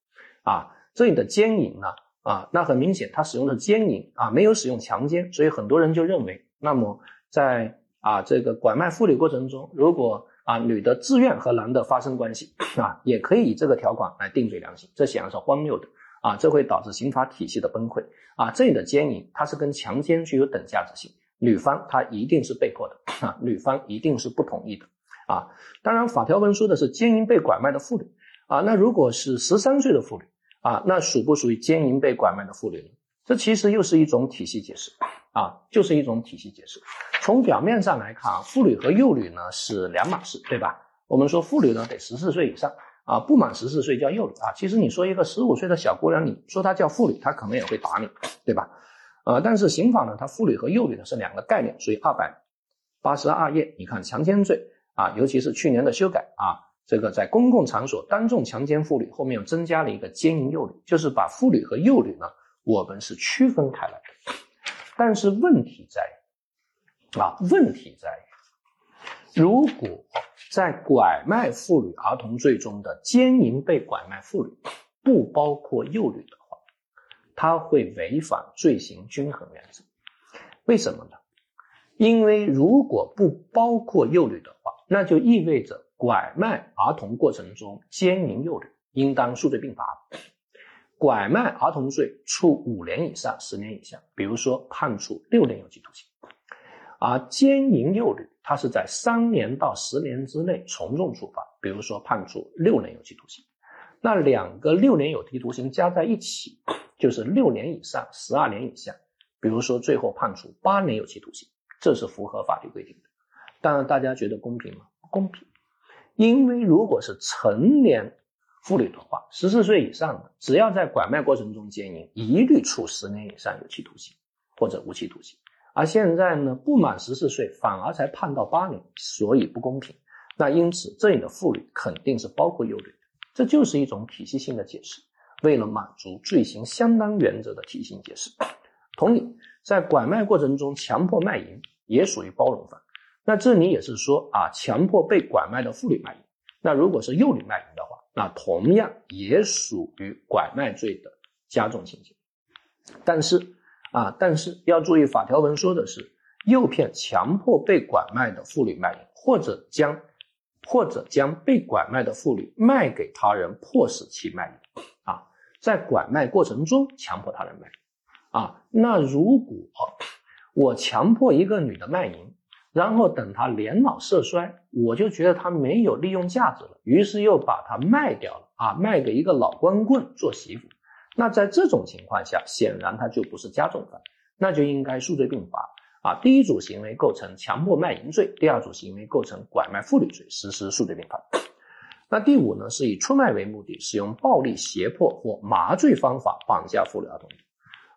啊，这里的奸淫呢？啊，那很明显，他使用的是奸淫啊，没有使用强奸，所以很多人就认为，那么在啊这个拐卖妇女过程中，如果啊女的自愿和男的发生关系啊，也可以以这个条款来定罪量刑，这显然是荒谬的啊，这会导致刑法体系的崩溃啊。这里的奸淫，它是跟强奸具有等价值性，女方她一定是被迫的啊，女方一定是不同意的啊。当然，法条文说的是奸淫被拐卖的妇女。啊，那如果是十三岁的妇女啊，那属不属于奸淫被拐卖的妇女呢？这其实又是一种体系解释啊，就是一种体系解释。从表面上来看啊，妇女和幼女呢是两码事，对吧？我们说妇女呢得十四岁以上啊，不满十四岁叫幼女啊。其实你说一个十五岁的小姑娘，你说她叫妇女，她可能也会打你，对吧？呃，但是刑法呢，它妇女和幼女呢是两个概念，所以二百八十二页，你看强奸罪啊，尤其是去年的修改啊，这个在公共场所当众强奸妇女，后面又增加了一个奸淫幼女，就是把妇女和幼女呢，我们是区分开来的。但是问题在于啊，问题在于，如果在拐卖妇女儿童罪中的奸淫被拐卖妇女不包括幼女的话，它会违反罪行均衡原则。为什么呢？因为如果不包括幼女的话，那就意味着拐卖儿童过程中奸淫幼女应当数罪并罚。拐卖儿童罪处五年以上十年以下，比如说判处六年有期徒刑；而奸淫幼女，它是在三年到十年之内从重处罚，比如说判处六年有期徒刑。那两个六年有期徒刑加在一起，就是六年以上十二年以下，比如说最后判处八年有期徒刑，这是符合法律规定的。当然，大家觉得公平吗？不公平，因为如果是成年。妇女的话，十四岁以上的，只要在拐卖过程中奸淫，一律处十年以上有期徒刑或者无期徒刑。而现在呢，不满十四岁反而才判到八年，所以不公平。那因此，这里的妇女肯定是包括幼女的，这就是一种体系性的解释，为了满足罪行相当原则的体系性解释。同理，在拐卖过程中强迫卖淫也属于包容犯。那这里也是说啊，强迫被拐卖的妇女卖淫。那如果是幼女卖淫的话，那同样也属于拐卖罪的加重情节，但是啊，但是要注意法条文说的是诱骗、强迫被拐卖的妇女卖淫，或者将或者将被拐卖的妇女卖给他人，迫使其卖淫啊，在拐卖过程中强迫他人卖淫啊。那如果我强迫一个女的卖淫，然后等他年老色衰，我就觉得他没有利用价值了，于是又把它卖掉了啊，卖给一个老光棍做媳妇。那在这种情况下，显然他就不是加重犯，那就应该数罪并罚啊。第一组行为构成强迫卖淫罪，第二组行为构成拐卖妇女罪，实施数罪并罚。那第五呢，是以出卖为目的，使用暴力、胁迫或麻醉方法绑架妇女儿童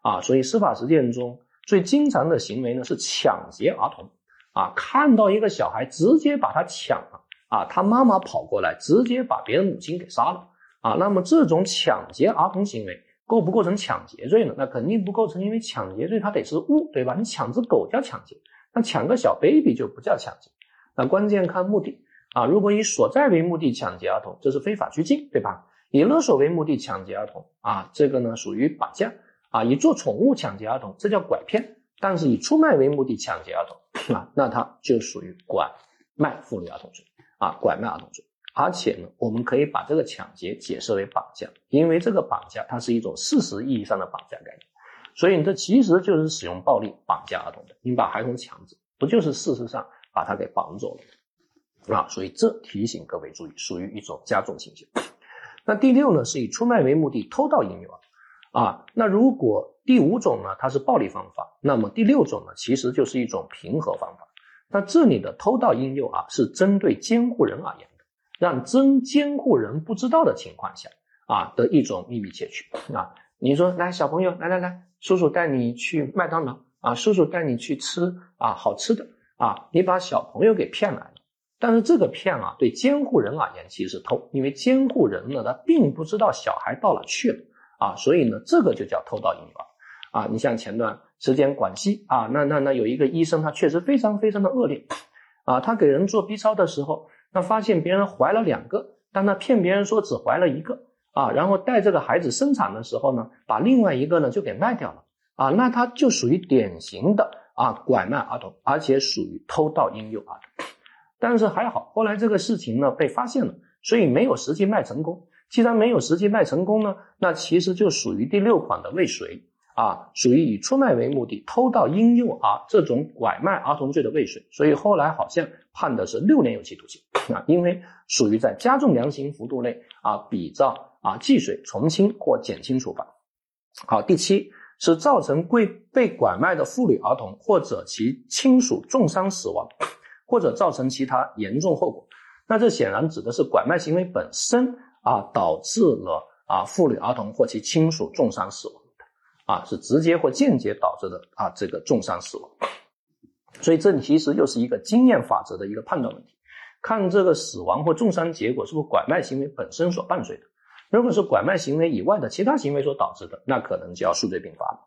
啊。所以司法实践中最经常的行为呢，是抢劫儿童。啊，看到一个小孩，直接把他抢了啊！他妈妈跑过来，直接把别人母亲给杀了啊！那么这种抢劫儿童行为构不构成抢劫罪呢？那肯定不构成，因为抢劫罪它得是物，对吧？你抢只狗叫抢劫，那抢个小 baby 就不叫抢劫。那关键看目的啊！如果以所在为目的抢劫儿童，这是非法拘禁，对吧？以勒索为目的抢劫儿童啊，这个呢属于绑架啊！以做宠物抢劫儿童，这叫拐骗。但是以出卖为目的抢劫儿童。啊，那他就属于拐卖妇女儿童罪啊，拐卖儿童罪。而且呢，我们可以把这个抢劫解释为绑架，因为这个绑架它是一种事实意义上的绑架概念，所以这其实就是使用暴力绑架儿童的。你把孩童抢走，不就是事实上把他给绑走了吗啊？所以这提醒各位注意，属于一种加重情节。那第六呢，是以出卖为目的偷盗婴幼儿。啊，那如果第五种呢，它是暴力方法，那么第六种呢，其实就是一种平和方法。那这里的偷盗婴幼啊，是针对监护人而言的，让真监护人不知道的情况下啊的一种秘密窃取啊。你说来，小朋友，来来来，叔叔带你去麦当劳啊，叔叔带你去吃啊好吃的啊，你把小朋友给骗来了，但是这个骗啊，对监护人而言其实是偷，因为监护人呢，他并不知道小孩到哪去了。啊，所以呢，这个就叫偷盗婴幼儿啊！你像前段时间广西啊，那那那有一个医生，他确实非常非常的恶劣啊！他给人做 B 超的时候，那发现别人怀了两个，但他骗别人说只怀了一个啊，然后带这个孩子生产的时候呢，把另外一个呢就给卖掉了啊！那他就属于典型的啊拐卖儿童，而且属于偷盗婴幼儿。但是还好，后来这个事情呢被发现了，所以没有实际卖成功。既然没有实际卖成功呢，那其实就属于第六款的未遂啊，属于以出卖为目的偷盗婴幼儿这种拐卖儿童罪的未遂，所以后来好像判的是六年有期徒刑啊，因为属于在加重量刑幅度内啊，比照啊既遂从轻或减轻处罚。好，第七是造成贵被拐卖的妇女儿童或者其亲属重伤死亡，或者造成其他严重后果，那这显然指的是拐卖行为本身。啊，导致了啊妇女儿童或其亲属重伤死亡的啊，是直接或间接导致的啊这个重伤死亡。所以这里其实又是一个经验法则的一个判断问题，看这个死亡或重伤结果是不是拐卖行为本身所伴随的。如果是拐卖行为以外的其他行为所导致的，那可能就要数罪并罚了。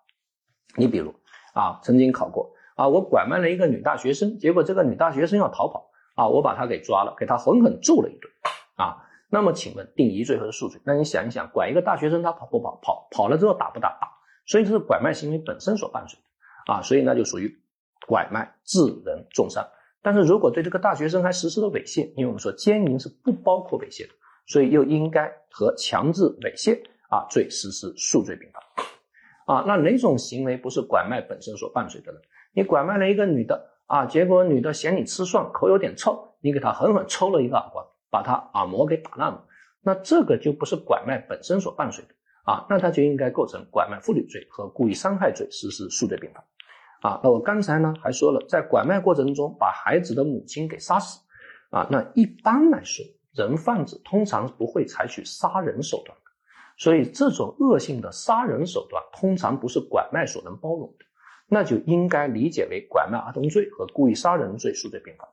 你比如啊，曾经考过啊，我拐卖了一个女大学生，结果这个女大学生要逃跑啊，我把她给抓了，给她狠狠揍了一顿啊。那么请问定一罪还是数罪？那你想一想，拐一个大学生，他跑不跑？跑跑了之后打不打？打。所以这是拐卖行为本身所伴随的啊，所以那就属于拐卖致人重伤。但是如果对这个大学生还实施了猥亵，因为我们说奸淫是不包括猥亵的，所以又应该和强制猥亵啊罪实施数罪并罚啊。那哪种行为不是拐卖本身所伴随的呢？你拐卖了一个女的啊，结果女的嫌你吃蒜，口有点臭，你给她狠狠抽了一个耳光。把他耳膜给打烂了，那这个就不是拐卖本身所伴随的。啊，那他就应该构成拐卖妇女罪和故意伤害罪实施数罪并罚。啊。那我刚才呢还说了，在拐卖过程中把孩子的母亲给杀死。啊，那一般来说，人贩子通常不会采取杀人手段。的，所以这种恶性的杀人手段通常不是拐卖所能包容的，那就应该理解为拐卖儿童罪和故意杀人罪数罪并罚。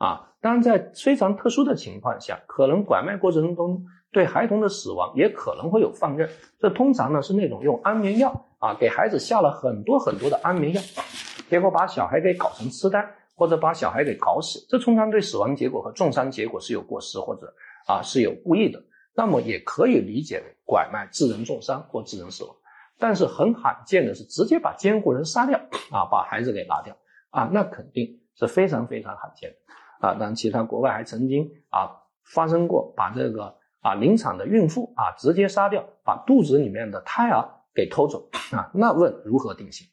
啊，当然，在非常特殊的情况下，可能拐卖过程中对孩童的死亡也可能会有放任。这通常呢是那种用安眠药啊，给孩子下了很多很多的安眠药，结果把小孩给搞成痴呆，或者把小孩给搞死。这通常对死亡结果和重伤结果是有过失或者啊是有故意的。那么也可以理解为拐卖致人重伤或致人死亡。但是很罕见的是直接把监护人杀掉啊，把孩子给拿掉啊，那肯定是非常非常罕见的。啊，当然，其他国外还曾经啊发生过把这个啊临产的孕妇啊直接杀掉，把肚子里面的胎儿给偷走啊，那问如何定性？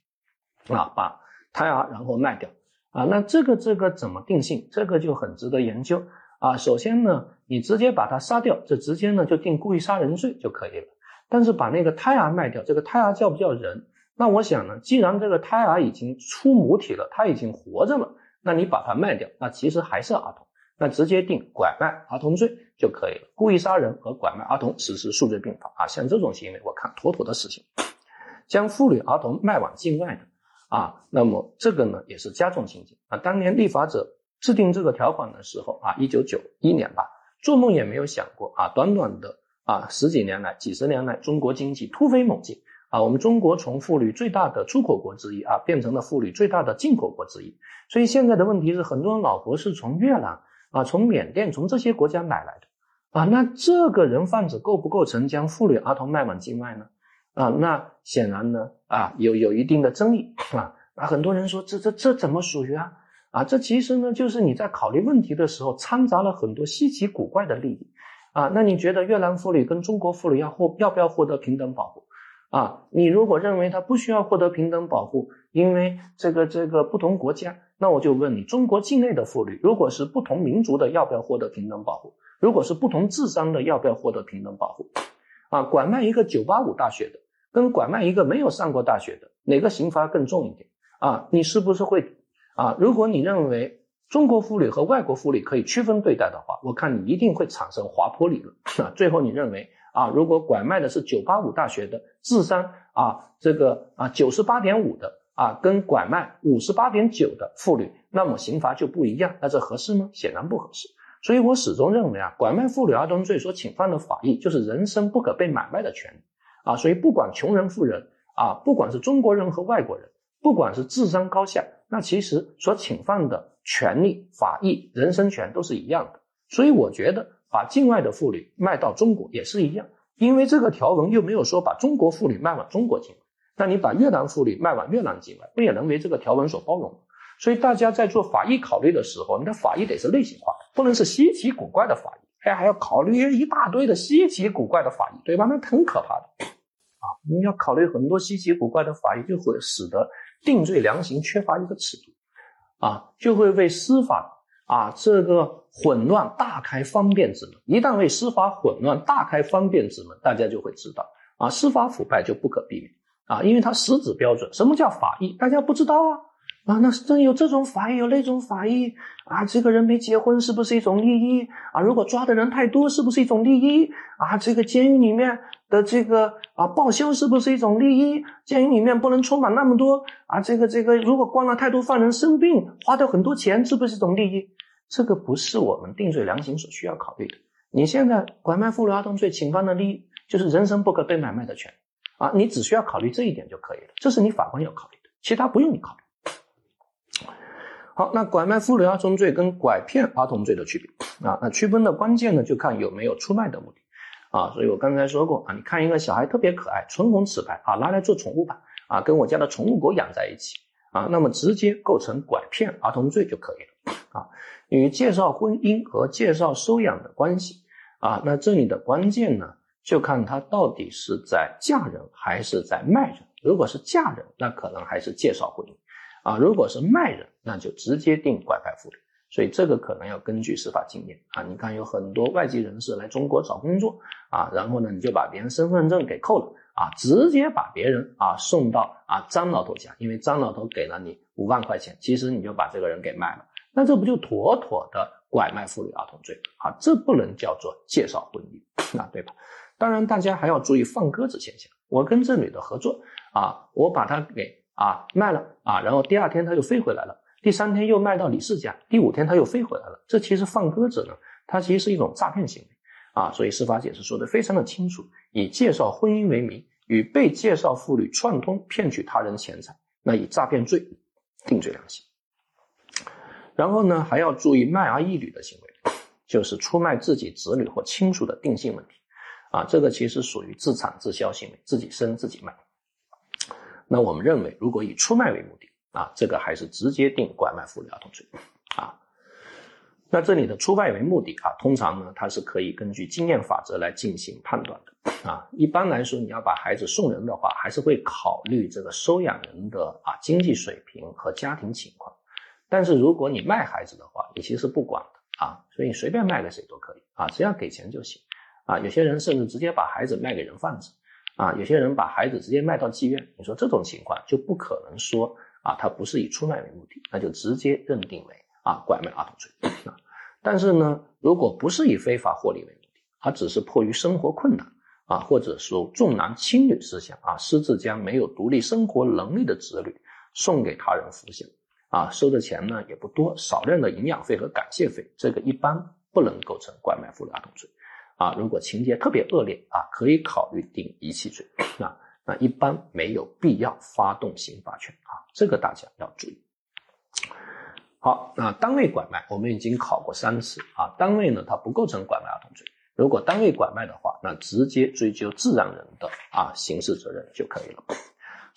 啊，把胎儿然后卖掉啊，那这个这个怎么定性？这个就很值得研究啊。首先呢，你直接把它杀掉，这直接呢就定故意杀人罪就可以了。但是把那个胎儿卖掉，这个胎儿叫不叫人？那我想呢，既然这个胎儿已经出母体了，他已经活着了。那你把它卖掉，那其实还是儿童，那直接定拐卖儿童罪就可以了。故意杀人和拐卖儿童实施数罪并罚啊，像这种行为，我看妥妥的实行。将妇女儿童卖往境外的啊，那么这个呢也是加重情节啊。当年立法者制定这个条款的时候啊，一九九一年吧，做梦也没有想过啊，短短的啊十几年来、几十年来，中国经济突飞猛进。啊，我们中国从妇女最大的出口国之一啊，变成了妇女最大的进口国之一。所以现在的问题是，很多人老婆是从越南啊、从缅甸、从这些国家买来的啊。那这个人贩子构不构成将妇女儿童卖往境外呢？啊，那显然呢啊，有有一定的争议啊。啊，很多人说这这这怎么属于啊？啊，这其实呢，就是你在考虑问题的时候掺杂了很多稀奇古怪的利益啊。那你觉得越南妇女跟中国妇女要获要不要获得平等保护？啊，你如果认为他不需要获得平等保护，因为这个这个不同国家，那我就问你，中国境内的妇女，如果是不同民族的，要不要获得平等保护？如果是不同智商的，要不要获得平等保护？啊，拐卖一个九八五大学的，跟拐卖一个没有上过大学的，哪个刑罚更重一点？啊，你是不是会啊？如果你认为中国妇女和外国妇女可以区分对待的话，我看你一定会产生滑坡理论啊。最后你认为？啊，如果拐卖的是九八五大学的智商啊，这个啊九十八点五的啊，跟拐卖五十八点九的妇女，那么刑罚就不一样，那这合适吗？显然不合适。所以我始终认为啊，拐卖妇女儿童罪所侵犯的法益就是人身不可被买卖的权利啊。所以不管穷人富人啊，不管是中国人和外国人，不管是智商高下，那其实所侵犯的权利、法益、人身权都是一样的。所以我觉得。把境外的妇女卖到中国也是一样，因为这个条文又没有说把中国妇女卖往中国境外，那你把越南妇女卖往越南境外，不也能为这个条文所包容？所以大家在做法益考虑的时候，你的法益得是类型化，不能是稀奇古怪的法益，哎，还要考虑一大堆的稀奇古怪的法益，对吧？那很可怕的啊！你要考虑很多稀奇古怪的法益，就会使得定罪量刑缺乏一个尺度啊，就会为司法。啊，这个混乱大开方便之门。一旦为司法混乱大开方便之门，大家就会知道啊，司法腐败就不可避免啊，因为它实质标准。什么叫法益？大家不知道啊啊，那真有这种法益，有那种法益啊！这个人没结婚是不是一种利益啊？如果抓的人太多，是不是一种利益啊？这个监狱里面的这个啊报销是不是一种利益？监狱里面不能充满那么多啊！这个这个，如果关了太多犯人生病，花掉很多钱，是不是一种利益？这个不是我们定罪量刑所需要考虑的。你现在拐卖妇女儿童罪，侵犯的利益就是人身不可被买卖的权利啊！你只需要考虑这一点就可以了，这是你法官要考虑的，其他不用你考虑。好，那拐卖妇女儿童罪跟拐骗儿童罪的区别啊，那区分的关键呢，就看有没有出卖的目的啊。所以我刚才说过啊，你看一个小孩特别可爱，唇红齿白啊，拿来做宠物吧啊，跟我家的宠物狗养在一起啊，那么直接构成拐骗儿童罪就可以了啊。与介绍婚姻和介绍收养的关系啊，那这里的关键呢，就看他到底是在嫁人还是在卖人。如果是嫁人，那可能还是介绍婚姻。啊，如果是卖人，那就直接定拐卖妇女，所以这个可能要根据司法经验啊。你看有很多外籍人士来中国找工作啊，然后呢你就把别人身份证给扣了啊，直接把别人啊送到啊张老头家，因为张老头给了你五万块钱，其实你就把这个人给卖了，那这不就妥妥的拐卖妇女儿童罪啊？这不能叫做介绍婚姻啊，对吧？当然大家还要注意放鸽子现象。我跟这女的合作啊，我把她给。啊，卖了啊，然后第二天她又飞回来了，第三天又卖到李氏家，第五天她又飞回来了。这其实放鸽子呢，它其实是一种诈骗行为啊。所以司法解释说的非常的清楚，以介绍婚姻为名，与被介绍妇女串通骗取他人钱财，那以诈骗罪定罪量刑。然后呢，还要注意卖儿役女的行为，就是出卖自己子女或亲属的定性问题啊。这个其实属于自产自销行为，自己生自己卖。那我们认为，如果以出卖为目的啊，这个还是直接定拐卖妇女儿童罪啊。那这里的出卖为目的啊，通常呢，它是可以根据经验法则来进行判断的啊。一般来说，你要把孩子送人的话，还是会考虑这个收养人的啊经济水平和家庭情况。但是如果你卖孩子的话，你其实不管的啊，所以你随便卖给谁都可以啊，只要给钱就行啊。有些人甚至直接把孩子卖给人贩子。啊，有些人把孩子直接卖到妓院，你说这种情况就不可能说啊，他不是以出卖为目的，那就直接认定为啊拐卖儿童罪啊。但是呢，如果不是以非法获利为目的，而只是迫于生活困难啊，或者说重男轻女思想啊，私自将没有独立生活能力的子女送给他人抚养啊，收的钱呢也不多，少量的营养费和感谢费，这个一般不能构成拐卖妇女儿童罪。啊，如果情节特别恶劣啊，可以考虑定遗弃罪。那那一般没有必要发动刑罚权啊，这个大家要注意。好，那单位拐卖我们已经考过三次啊，单位呢它不构成拐卖儿童罪。如果单位拐卖的话，那直接追究自然人的啊刑事责任就可以了。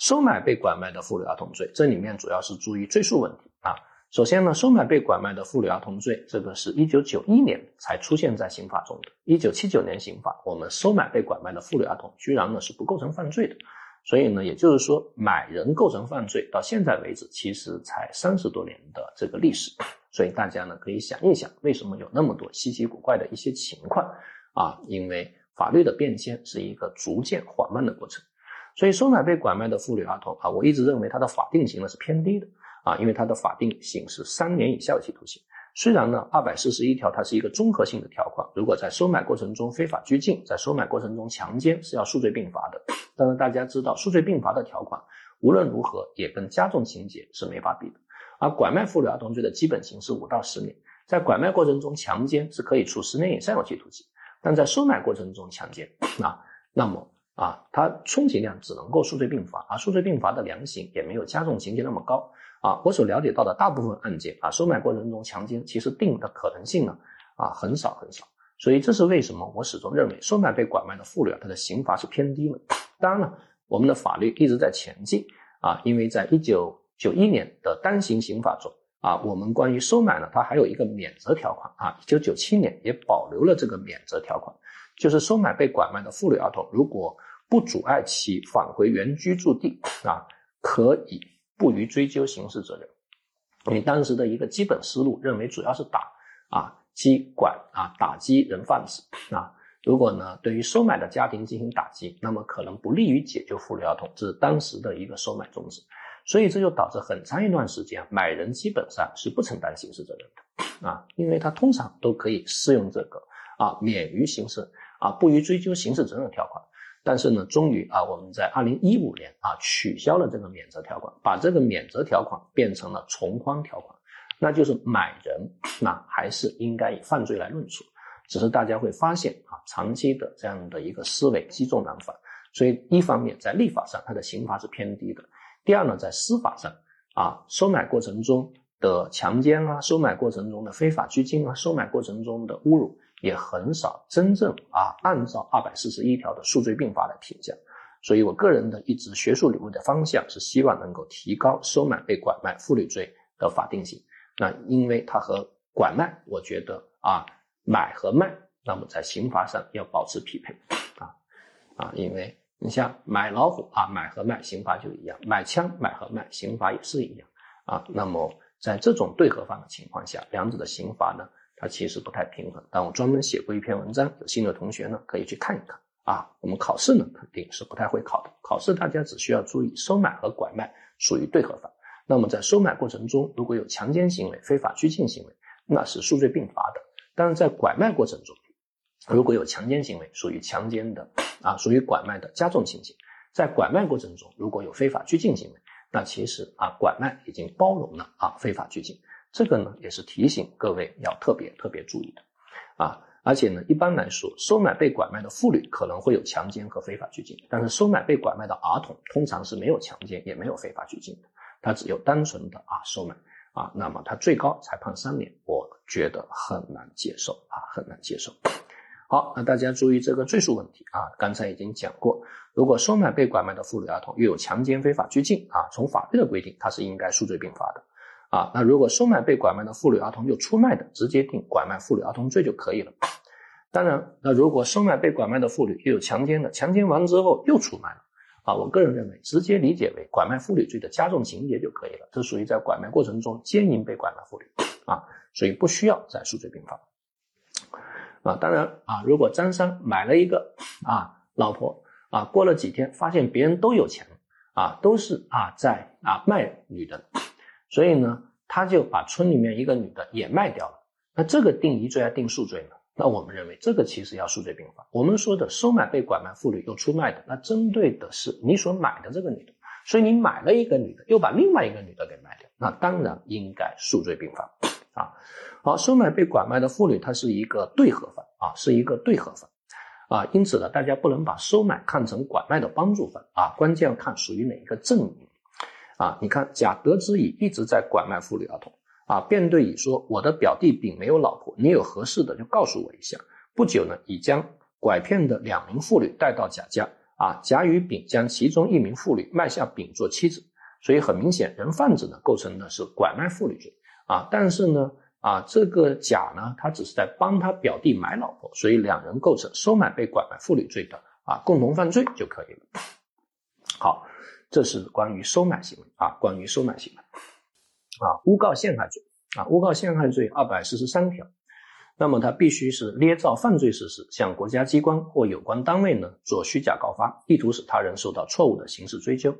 收买被拐卖的妇女儿童罪，这里面主要是注意追诉问题啊。首先呢，收买被拐卖的妇女儿童罪，这个是一九九一年才出现在刑法中的。一九七九年刑法，我们收买被拐卖的妇女儿童，居然呢是不构成犯罪的。所以呢，也就是说，买人构成犯罪，到现在为止，其实才三十多年的这个历史。所以大家呢可以想一想，为什么有那么多稀奇古怪的一些情况啊？因为法律的变迁是一个逐渐缓慢的过程。所以收买被拐卖的妇女儿童啊，我一直认为它的法定刑呢是偏低的。啊，因为它的法定刑是三年以下有期徒刑。虽然呢，二百四十一条它是一个综合性的条款，如果在收买过程中非法拘禁，在收买过程中强奸是要数罪并罚的。但是大家知道，数罪并罚的条款无论如何也跟加重情节是没法比的。而拐卖妇女儿童罪的基本刑是五到十年，在拐卖过程中强奸是可以处十年以上有期徒刑，但在收买过程中强奸啊，那么啊，它充其量只能够数罪并罚，而数罪并罚的量刑也没有加重情节那么高。啊，我所了解到的大部分案件啊，收买过程中强奸，其实定的可能性呢，啊，很少很少。所以这是为什么我始终认为收买被拐卖的妇女啊，她的刑罚是偏低的。当然了，我们的法律一直在前进啊，因为在一九九一年的单行刑法中啊，我们关于收买呢，它还有一个免责条款啊，一九九七年也保留了这个免责条款，就是收买被拐卖的妇女儿童，如果不阻碍其返回原居住地啊，可以。不予追究刑事责任，因为当时的一个基本思路认为，主要是打啊击管啊打击人贩子啊。如果呢对于收买的家庭进行打击，那么可能不利于解救妇女儿童，这是当时的一个收买宗旨。所以这就导致很长一段时间，买人基本上是不承担刑事责任的啊，因为他通常都可以适用这个啊免于刑事啊不予追究刑事责任条款。但是呢，终于啊，我们在二零一五年啊取消了这个免责条款，把这个免责条款变成了从宽条款，那就是买人那还是应该以犯罪来论处，只是大家会发现啊，长期的这样的一个思维积重难返，所以一方面在立法上它的刑罚是偏低的，第二呢，在司法上啊，收买过程中的强奸啊，收买过程中的非法拘禁啊，收买过程中的侮辱。也很少真正啊按照二百四十一条的数罪并罚来评价，所以我个人的一直学术领域的方向是希望能够提高收买被拐卖妇女罪的法定刑。那因为它和拐卖，我觉得啊买和卖，那么在刑罚上要保持匹配啊啊，因为你像买老虎啊买和卖刑罚就一样，买枪买和卖刑罚也是一样啊。那么在这种对合法的情况下，两者的刑罚呢？它其实不太平衡，但我专门写过一篇文章，有兴趣的同学呢可以去看一看啊。我们考试呢肯定是不太会考的，考试大家只需要注意收买和拐卖属于对合法。那么在收买过程中如果有强奸行为、非法拘禁行为，那是数罪并罚的；但是在拐卖过程中如果有强奸行为，属于强奸的啊，属于拐卖的加重情形。在拐卖过程中如果有非法拘禁行为，那其实啊拐卖已经包容了啊非法拘禁。这个呢，也是提醒各位要特别特别注意的，啊，而且呢，一般来说，收买被拐卖的妇女可能会有强奸和非法拘禁，但是收买被拐卖的儿童通常是没有强奸也没有非法拘禁的，他只有单纯的啊收买啊，那么他最高才判三年，我觉得很难接受啊，很难接受。好，那大家注意这个罪数问题啊，刚才已经讲过，如果收买被拐卖的妇女儿童又有强奸、非法拘禁啊，从法律的规定，它是应该数罪并罚的。啊，那如果收买被拐卖的妇女儿童又出卖的，直接定拐卖妇女儿童罪就可以了。当然，那如果收买被拐卖的妇女又有强奸的，强奸完之后又出卖了，啊，我个人认为直接理解为拐卖妇女罪的加重情节就可以了。这属于在拐卖过程中奸淫被拐卖妇女，啊，所以不需要再数罪并罚。啊，当然啊，如果张三买了一个啊老婆啊，过了几天发现别人都有钱啊，都是啊在啊卖女的。所以呢，他就把村里面一个女的也卖掉了。那这个定一罪还定数罪呢？那我们认为这个其实要数罪并罚。我们说的收买被拐卖妇女又出卖的，那针对的是你所买的这个女的。所以你买了一个女的，又把另外一个女的给卖掉，那当然应该数罪并罚啊。好，收买被拐卖的妇女，它是一个对合犯啊，是一个对合犯啊。因此呢，大家不能把收买看成拐卖的帮助犯啊，关键要看属于哪一个阵营。啊，你看，甲得知乙一直在拐卖妇女儿童，啊，便对乙说：“我的表弟丙没有老婆，你有合适的就告诉我一下。”不久呢，乙将拐骗的两名妇女带到甲家，啊，甲与丙将其中一名妇女卖下丙做妻子，所以很明显，人贩子呢构成的是拐卖妇女罪，啊，但是呢，啊，这个甲呢，他只是在帮他表弟买老婆，所以两人构成收买被拐卖妇女罪的啊共同犯罪就可以了。好。这是关于收买行为啊，关于收买行为啊，诬告陷害罪啊，诬告陷害罪二百四十三条，那么它必须是捏造犯罪事实，向国家机关或有关单位呢做虚假告发，意图使他人受到错误的刑事追究。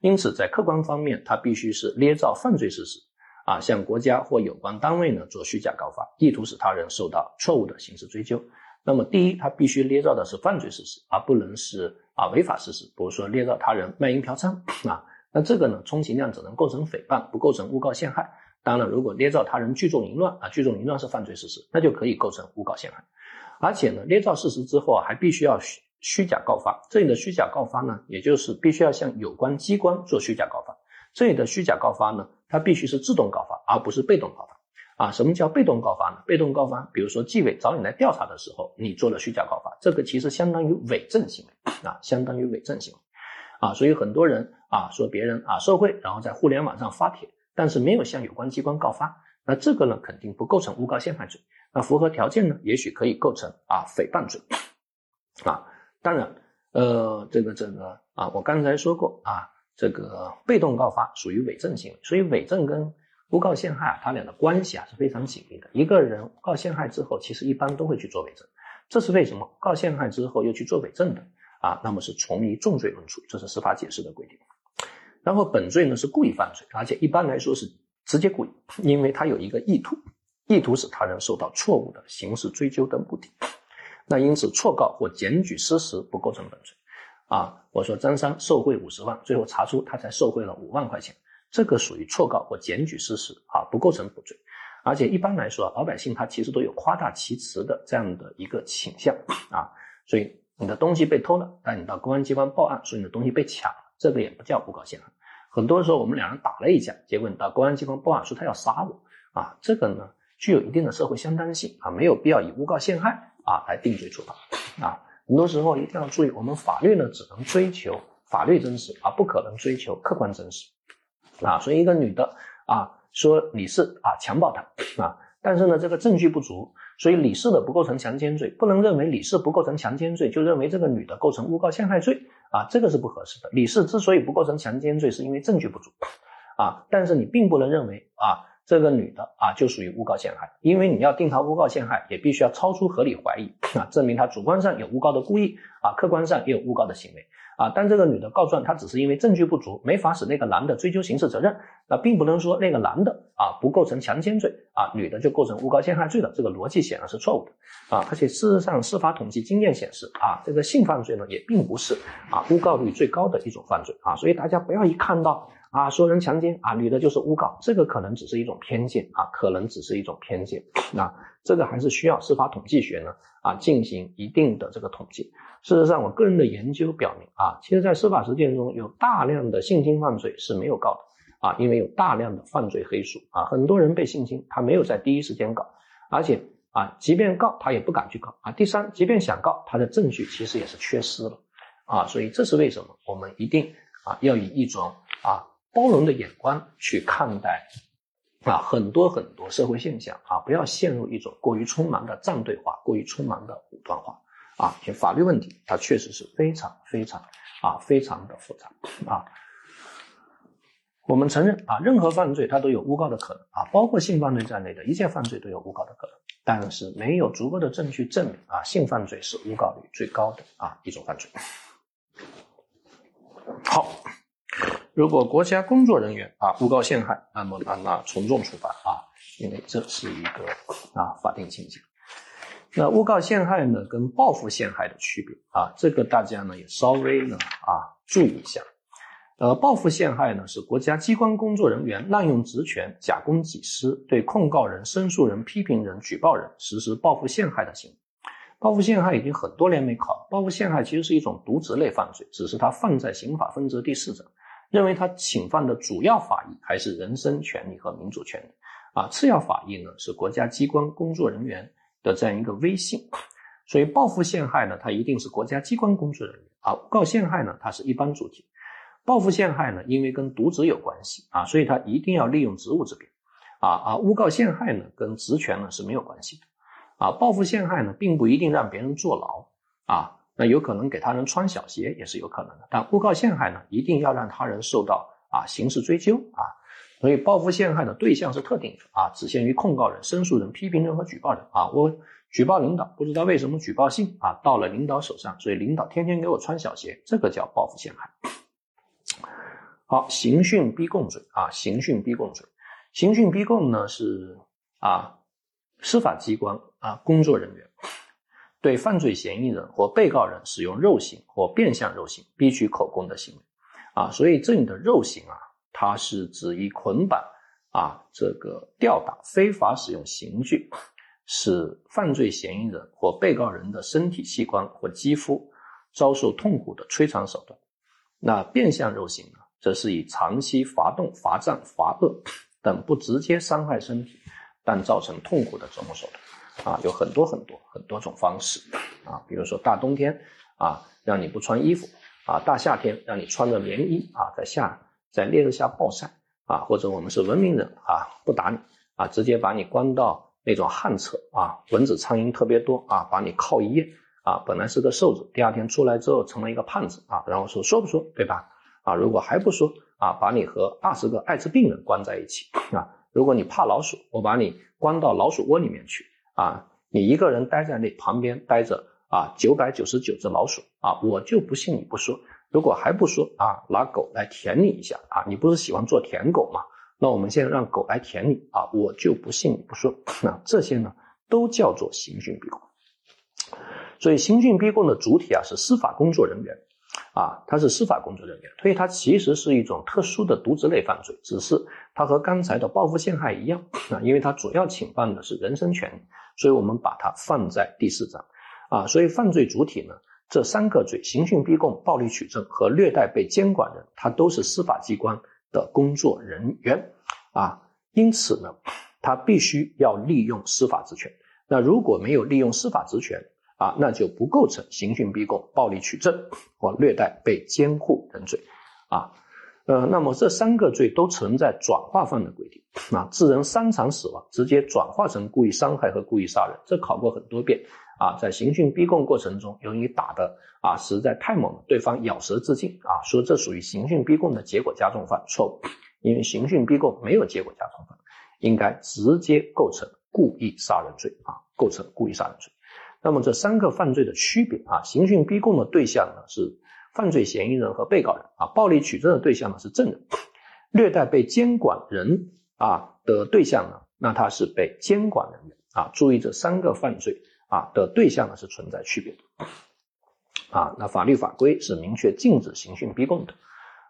因此，在客观方面，它必须是捏造犯罪事实啊，向国家或有关单位呢做虚假告发，意图使他人受到错误的刑事追究。那么，第一，它必须捏造的是犯罪事实，而不能是啊违法事实。比如说，捏造他人卖淫嫖娼啊，那这个呢，充其量只能构成诽谤，不构成诬告陷害。当然，如果捏造他人聚众淫乱啊，聚众淫乱是犯罪事实，那就可以构成诬告陷害。而且呢，捏造事实之后，还必须要虚虚假告发。这里的虚假告发呢，也就是必须要向有关机关做虚假告发。这里的虚假告发呢，它必须是自动告发，而不是被动告发。啊，什么叫被动告发呢？被动告发，比如说纪委找你来调查的时候，你做了虚假告发，这个其实相当于伪证行为啊，相当于伪证行为啊。所以很多人啊说别人啊受贿，然后在互联网上发帖，但是没有向有关机关告发，那这个呢肯定不构成诬告陷害罪。那符合条件呢，也许可以构成啊诽谤罪啊。当然，呃，这个这个啊，我刚才说过啊，这个被动告发属于伪证行为，所以伪证跟诬告陷害啊，他俩的关系啊是非常紧密的。一个人告陷害之后，其实一般都会去做伪证，这是为什么？告陷害之后又去做伪证的啊？那么是从一重罪论处，这是司法解释的规定。然后本罪呢是故意犯罪，而且一般来说是直接故意，因为他有一个意图，意图使他人受到错误的刑事追究的目的。那因此错告或检举失实不构成本罪。啊，我说张三受贿五十万，最后查出他才受贿了五万块钱，这个属于错告或检举事实啊，不构成补罪。而且一般来说，老百姓他其实都有夸大其词的这样的一个倾向啊，所以你的东西被偷了，但你到公安机关报案说你的东西被抢了，这个也不叫诬告陷害。很多时候我们两人打了一架，结果你到公安机关报案说他要杀我啊，这个呢具有一定的社会相当性啊，没有必要以诬告陷害啊来定罪处罚啊。很多时候一定要注意，我们法律呢只能追求法律真实，而不可能追求客观真实啊。所以一个女的啊。说李四啊强暴他啊，但是呢这个证据不足，所以李四的不构成强奸罪，不能认为李四不构成强奸罪就认为这个女的构成诬告陷害罪啊，这个是不合适的。李四之所以不构成强奸罪，是因为证据不足啊，但是你并不能认为啊这个女的啊就属于诬告陷害，因为你要定她诬告陷害，也必须要超出合理怀疑啊，证明她主观上有诬告的故意啊，客观上也有诬告的行为。啊，但这个女的告状，她只是因为证据不足，没法使那个男的追究刑事责任，那并不能说那个男的啊不构成强奸罪啊，女的就构成诬告陷害罪了，这个逻辑显然是错误的啊。而且事实上，司法统计经验显示啊，这个性犯罪呢也并不是啊诬告率最高的一种犯罪啊，所以大家不要一看到啊说人强奸啊，女的就是诬告，这个可能只是一种偏见啊，可能只是一种偏见那，这个还是需要司法统计学呢啊进行一定的这个统计。事实上，我个人的研究表明啊，其实，在司法实践中有大量的性侵犯罪是没有告的啊，因为有大量的犯罪黑数啊，很多人被性侵，他没有在第一时间告，而且啊，即便告他也不敢去告啊。第三，即便想告，他的证据其实也是缺失了啊，所以这是为什么我们一定啊要以一种啊包容的眼光去看待啊很多很多社会现象啊，不要陷入一种过于匆忙的站队化，过于匆忙的武断化。啊，且法律问题它确实是非常非常啊非常的复杂啊。我们承认啊，任何犯罪它都有诬告的可能啊，包括性犯罪在内的一切犯罪都有诬告的可能，但是没有足够的证据证明啊，性犯罪是诬告率最高的啊一种犯罪。好，如果国家工作人员啊诬告陷害，那么那那从重处罚啊，因为这是一个啊法定情节。那诬告陷害呢，跟报复陷害的区别啊，这个大家呢也稍微呢啊注意一下。呃，报复陷害呢是国家机关工作人员滥用职权、假公济私，对控告人、申诉人、批评人、举报人实施报复陷害的行为。报复陷害已经很多年没考，报复陷害其实是一种渎职类犯罪，只是它放在刑法分则第四章，认为他侵犯的主要法益还是人身权利和民主权利啊，次要法益呢是国家机关工作人员。的这样一个威信，所以报复陷害呢，它一定是国家机关工作人员；而诬告陷害呢，它是一般主体。报复陷害呢，因为跟渎职有关系啊，所以他一定要利用职务之便啊。啊诬告陷害呢，跟职权呢是没有关系的啊。报复陷害呢，并不一定让别人坐牢啊，那有可能给他人穿小鞋也是有可能的。但诬告陷害呢，一定要让他人受到啊刑事追究啊。所以报复陷害的对象是特定的啊，只限于控告人、申诉人、批评人和举报人啊。我举报领导，不知道为什么举报信啊到了领导手上，所以领导天天给我穿小鞋，这个叫报复陷害。好，刑讯逼供罪啊，刑讯逼供罪，刑讯逼供呢是啊司法机关啊工作人员对犯罪嫌疑人或被告人使用肉刑或变相肉刑逼取口供的行为啊，所以这里的肉刑啊。它是指以捆绑啊，这个吊打、非法使用刑具，使犯罪嫌疑人或被告人的身体器官或肌肤遭受痛苦的摧残手段。那变相肉刑呢，则是以长期罚冻、罚站、罚饿等不直接伤害身体，但造成痛苦的折磨手段。啊，有很多很多很多种方式啊，比如说大冬天啊，让你不穿衣服啊；大夏天让你穿着棉衣啊，在下。在烈日下暴晒啊，或者我们是文明人啊，不打你啊，直接把你关到那种旱厕啊，蚊子苍蝇特别多啊，把你铐一夜啊，本来是个瘦子，第二天出来之后成了一个胖子啊，然后说说不说对吧？啊，如果还不说啊，把你和二十个艾滋病人关在一起啊，如果你怕老鼠，我把你关到老鼠窝里面去啊，你一个人待在那旁边待着啊，九百九十九只老鼠啊，我就不信你不说。如果还不说啊，拿狗来舔你一下啊，你不是喜欢做舔狗吗？那我们现在让狗来舔你啊，我就不信你不说。那这些呢，都叫做刑讯逼供。所以刑讯逼供的主体啊是司法工作人员啊，他是司法工作人员，所以它其实是一种特殊的渎职类犯罪，只是它和刚才的报复陷害一样啊，因为它主要侵犯的是人身权利，所以我们把它放在第四章啊。所以犯罪主体呢？这三个罪：刑讯逼供、暴力取证和虐待被监管人，他都是司法机关的工作人员啊。因此呢，他必须要利用司法职权。那如果没有利用司法职权啊，那就不构成刑讯逼供、暴力取证或虐待被监护人罪啊。呃，那么这三个罪都存在转化犯的规定啊，致人伤残死亡，直接转化成故意伤害和故意杀人，这考过很多遍。啊，在刑讯逼供过程中，由于打的啊实在太猛了，对方咬舌自尽啊，说这属于刑讯逼供的结果加重犯，错误，因为刑讯逼供没有结果加重犯，应该直接构成故意杀人罪啊，构成故意杀人罪。那么这三个犯罪的区别啊，刑讯逼供的对象呢是犯罪嫌疑人和被告人啊，暴力取证的对象呢是证人，虐待被监管人啊的对象呢，那他是被监管人员啊，注意这三个犯罪。啊的对象呢是存在区别的，啊，那法律法规是明确禁止刑讯逼供的，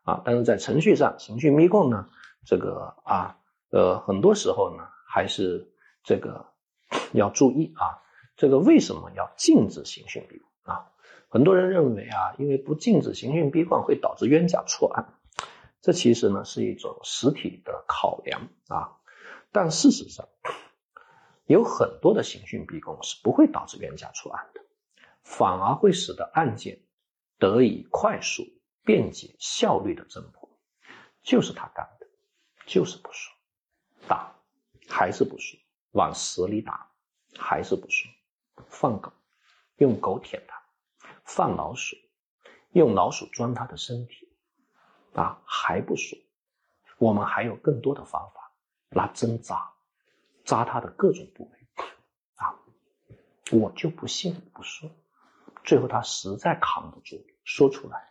啊，但是在程序上刑讯逼供呢，这个啊，呃，很多时候呢还是这个要注意啊，这个为什么要禁止刑讯逼供啊？很多人认为啊，因为不禁止刑讯逼供会导致冤假错案，这其实呢是一种实体的考量啊，但事实上。有很多的刑讯逼供是不会导致冤假错案的，反而会使得案件得以快速、便捷、效率的侦破。就是他干的，就是不说，打还是不说，往死里打还是不说，放狗，用狗舔他，放老鼠，用老鼠钻他的身体，啊还不说，我们还有更多的方法，拿针扎。扎他的各种部位啊，我就不信不说，最后他实在扛不住，说出来，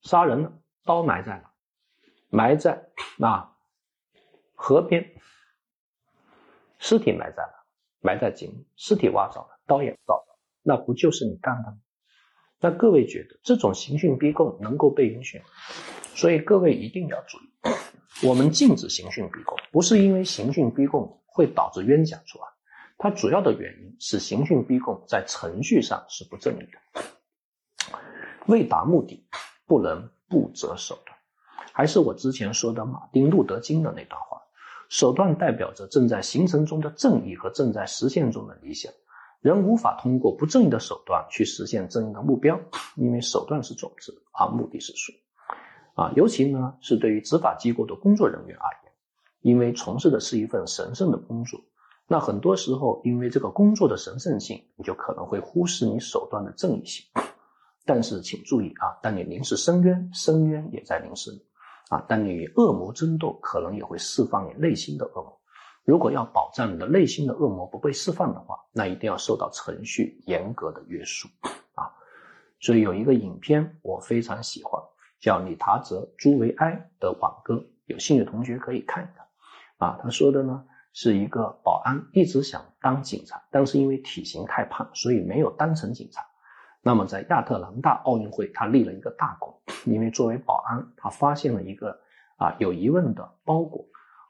杀人了，刀埋在哪？埋在那河边，尸体埋在哪？埋在井里，尸体挖着了，刀也找着，那不就是你干的吗？那各位觉得这种刑讯逼供能够被允许？所以各位一定要注意，我们禁止刑讯逼供，不是因为刑讯逼供。会导致冤假错案，它主要的原因是刑讯逼供在程序上是不正义的，为达目的不能不择手段。还是我之前说的马丁路德金的那段话：手段代表着正在形成中的正义和正在实现中的理想。人无法通过不正义的手段去实现正义的目标，因为手段是种子，而目的是树。啊，尤其呢是对于执法机构的工作人员而言。因为从事的是一份神圣的工作，那很多时候因为这个工作的神圣性，你就可能会忽视你手段的正义性。但是请注意啊，当你凝视深渊，深渊也在凝视你啊。当你与恶魔争斗，可能也会释放你内心的恶魔。如果要保障你的内心的恶魔不被释放的话，那一定要受到程序严格的约束啊。所以有一个影片我非常喜欢，叫理查泽·朱维埃的挽歌，有兴趣的同学可以看一看。啊，他说的呢是一个保安一直想当警察，但是因为体型太胖，所以没有当成警察。那么在亚特兰大奥运会，他立了一个大功，因为作为保安，他发现了一个啊有疑问的包裹，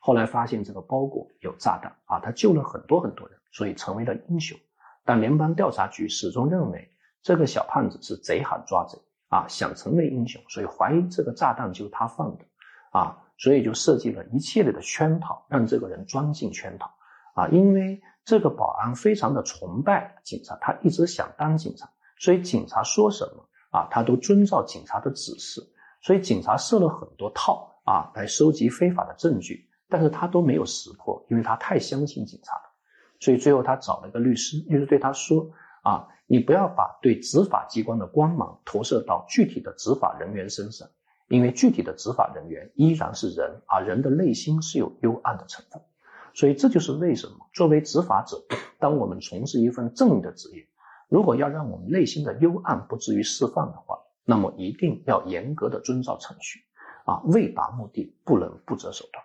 后来发现这个包裹有炸弹啊，他救了很多很多人，所以成为了英雄。但联邦调查局始终认为这个小胖子是贼喊抓贼啊，想成为英雄，所以怀疑这个炸弹就是他放的啊。所以就设计了一系列的圈套，让这个人钻进圈套啊！因为这个保安非常的崇拜警察，他一直想当警察，所以警察说什么啊，他都遵照警察的指示。所以警察设了很多套啊，来收集非法的证据，但是他都没有识破，因为他太相信警察了。所以最后他找了一个律师，律师对他说啊，你不要把对执法机关的光芒投射到具体的执法人员身上。因为具体的执法人员依然是人，而人的内心是有幽暗的成分，所以这就是为什么作为执法者，当我们从事一份正义的职业，如果要让我们内心的幽暗不至于释放的话，那么一定要严格的遵照程序啊，为达目的不能不择手段。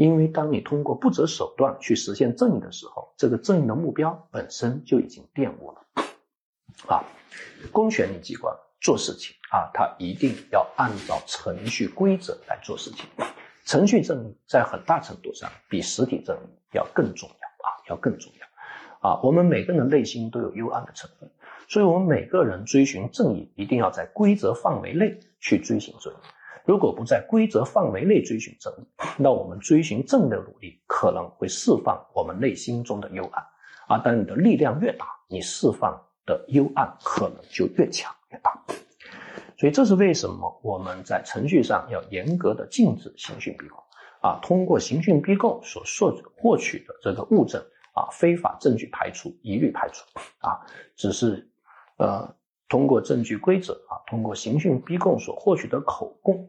因为当你通过不择手段去实现正义的时候，这个正义的目标本身就已经玷污了。啊，公权力机关做事情啊，它一定要按照程序规则来做事情。程序正义在很大程度上比实体正义要更重要啊，要更重要啊。我们每个人的内心都有幽暗的成分，所以我们每个人追寻正义一定要在规则范围内去追寻正义。如果不在规则范围内追寻正义，那我们追寻正的努力可能会释放我们内心中的幽暗啊。当你的力量越大，你释放的幽暗可能就越强越大。所以这是为什么我们在程序上要严格的禁止刑讯逼供啊。通过刑讯逼供所获获取的这个物证啊，非法证据排除，一律排除啊。只是呃。通过证据规则啊，通过刑讯逼供所获取的口供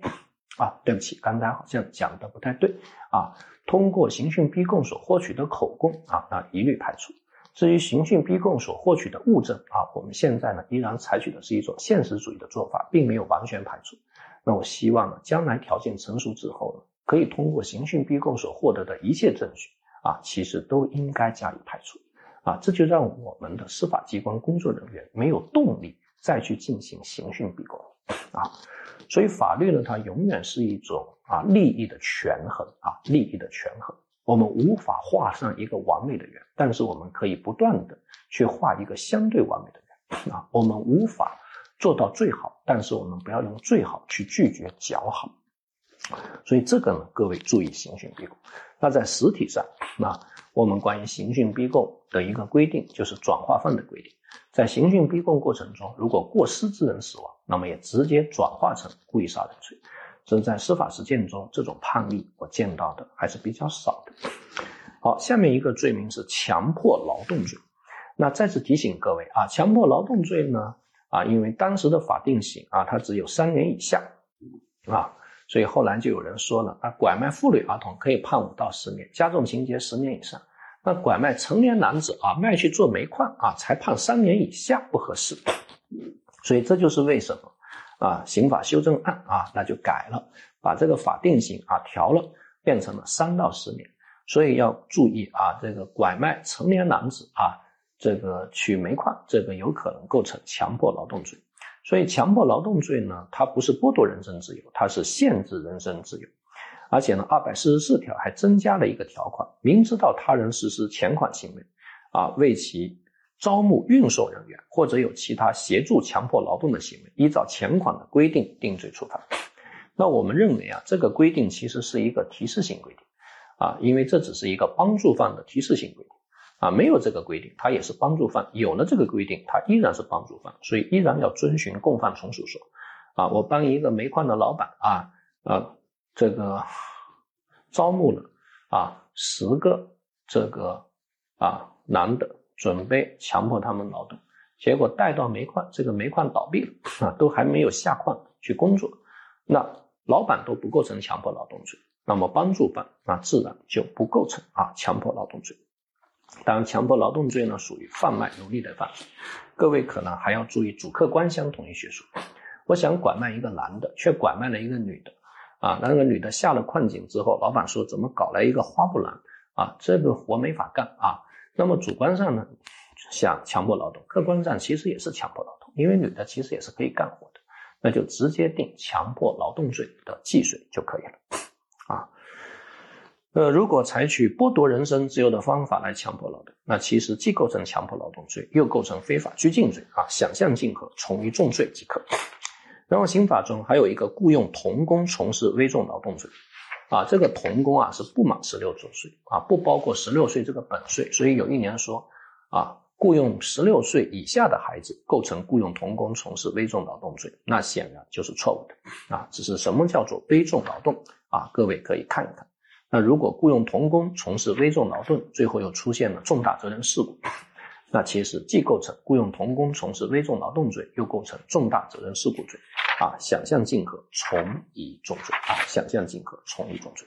啊，对不起，刚才好像讲的不太对啊。通过刑讯逼供所获取的口供啊，那一律排除。至于刑讯逼供所获取的物证啊，我们现在呢依然采取的是一种现实主义的做法，并没有完全排除。那我希望呢，将来条件成熟之后呢，可以通过刑讯逼供所获得的一切证据啊，其实都应该加以排除啊。这就让我们的司法机关工作人员没有动力。再去进行刑讯逼供，啊，所以法律呢，它永远是一种啊利益的权衡啊利益的权衡。我们无法画上一个完美的圆，但是我们可以不断的去画一个相对完美的圆啊。我们无法做到最好，但是我们不要用最好去拒绝较好。所以这个呢，各位注意刑讯逼供。那在实体上，那我们关于刑讯逼供的一个规定就是转化犯的规定。在刑讯逼供过程中，如果过失致人死亡，那么也直接转化成故意杀人罪。所以在司法实践中，这种判例我见到的还是比较少的。好，下面一个罪名是强迫劳动罪。那再次提醒各位啊，强迫劳动罪呢，啊，因为当时的法定刑啊，它只有三年以下啊。所以后来就有人说了啊，拐卖妇女儿童可以判五到十年，加重情节十年以上。那拐卖成年男子啊，卖去做煤矿啊，才判三年以下不合适。所以这就是为什么啊，刑法修正案啊，那就改了，把这个法定刑啊调了，变成了三到十年。所以要注意啊，这个拐卖成年男子啊，这个取煤矿，这个有可能构成强迫劳动罪。所以，强迫劳动罪呢，它不是剥夺人身自由，它是限制人身自由。而且呢，二百四十四条还增加了一个条款：明知道他人实施前款行为，啊，为其招募运送人员或者有其他协助强迫劳动的行为，依照前款的规定定罪处罚。那我们认为啊，这个规定其实是一个提示性规定，啊，因为这只是一个帮助犯的提示性规定。啊，没有这个规定，他也是帮助犯；有了这个规定，他依然是帮助犯，所以依然要遵循共犯从属说。啊，我帮一个煤矿的老板啊啊，这个 招募了啊十个这个啊男的，准备强迫他们劳动，结果带到煤矿，这个煤矿倒闭了啊，都还没有下矿去工作，那老板都不构成强迫劳动罪，那么帮助犯那自然就不构成啊强迫劳动罪。当然，强迫劳动罪呢属于贩卖奴隶的犯罪。各位可能还要注意主客观相同一学说。我想拐卖一个男的，却拐卖了一个女的，啊，那个女的下了矿井之后，老板说怎么搞来一个花布兰啊？这个活没法干啊。那么主观上呢想强迫劳动，客观上其实也是强迫劳动，因为女的其实也是可以干活的，那就直接定强迫劳动罪的既遂就可以了，啊。呃，如果采取剥夺人身自由的方法来强迫劳动，那其实既构成强迫劳动罪，又构成非法拘禁罪啊，想象竞合，从一重罪即可。然后刑法中还有一个雇佣童工从事危重劳动罪，啊，这个童工啊是不满十六周岁啊，不包括十六岁这个本岁，所以有一年说啊，雇佣十六岁以下的孩子构成雇佣童工从事危重劳动罪，那显然就是错误的啊。只是什么叫做危重劳动啊？各位可以看一看。那如果雇佣童工从事危重劳动，最后又出现了重大责任事故，那其实既构成雇佣童工从事危重劳动罪，又构成重大责任事故罪，啊，想象竞合，从一重罪，啊，想象竞合，从一重罪。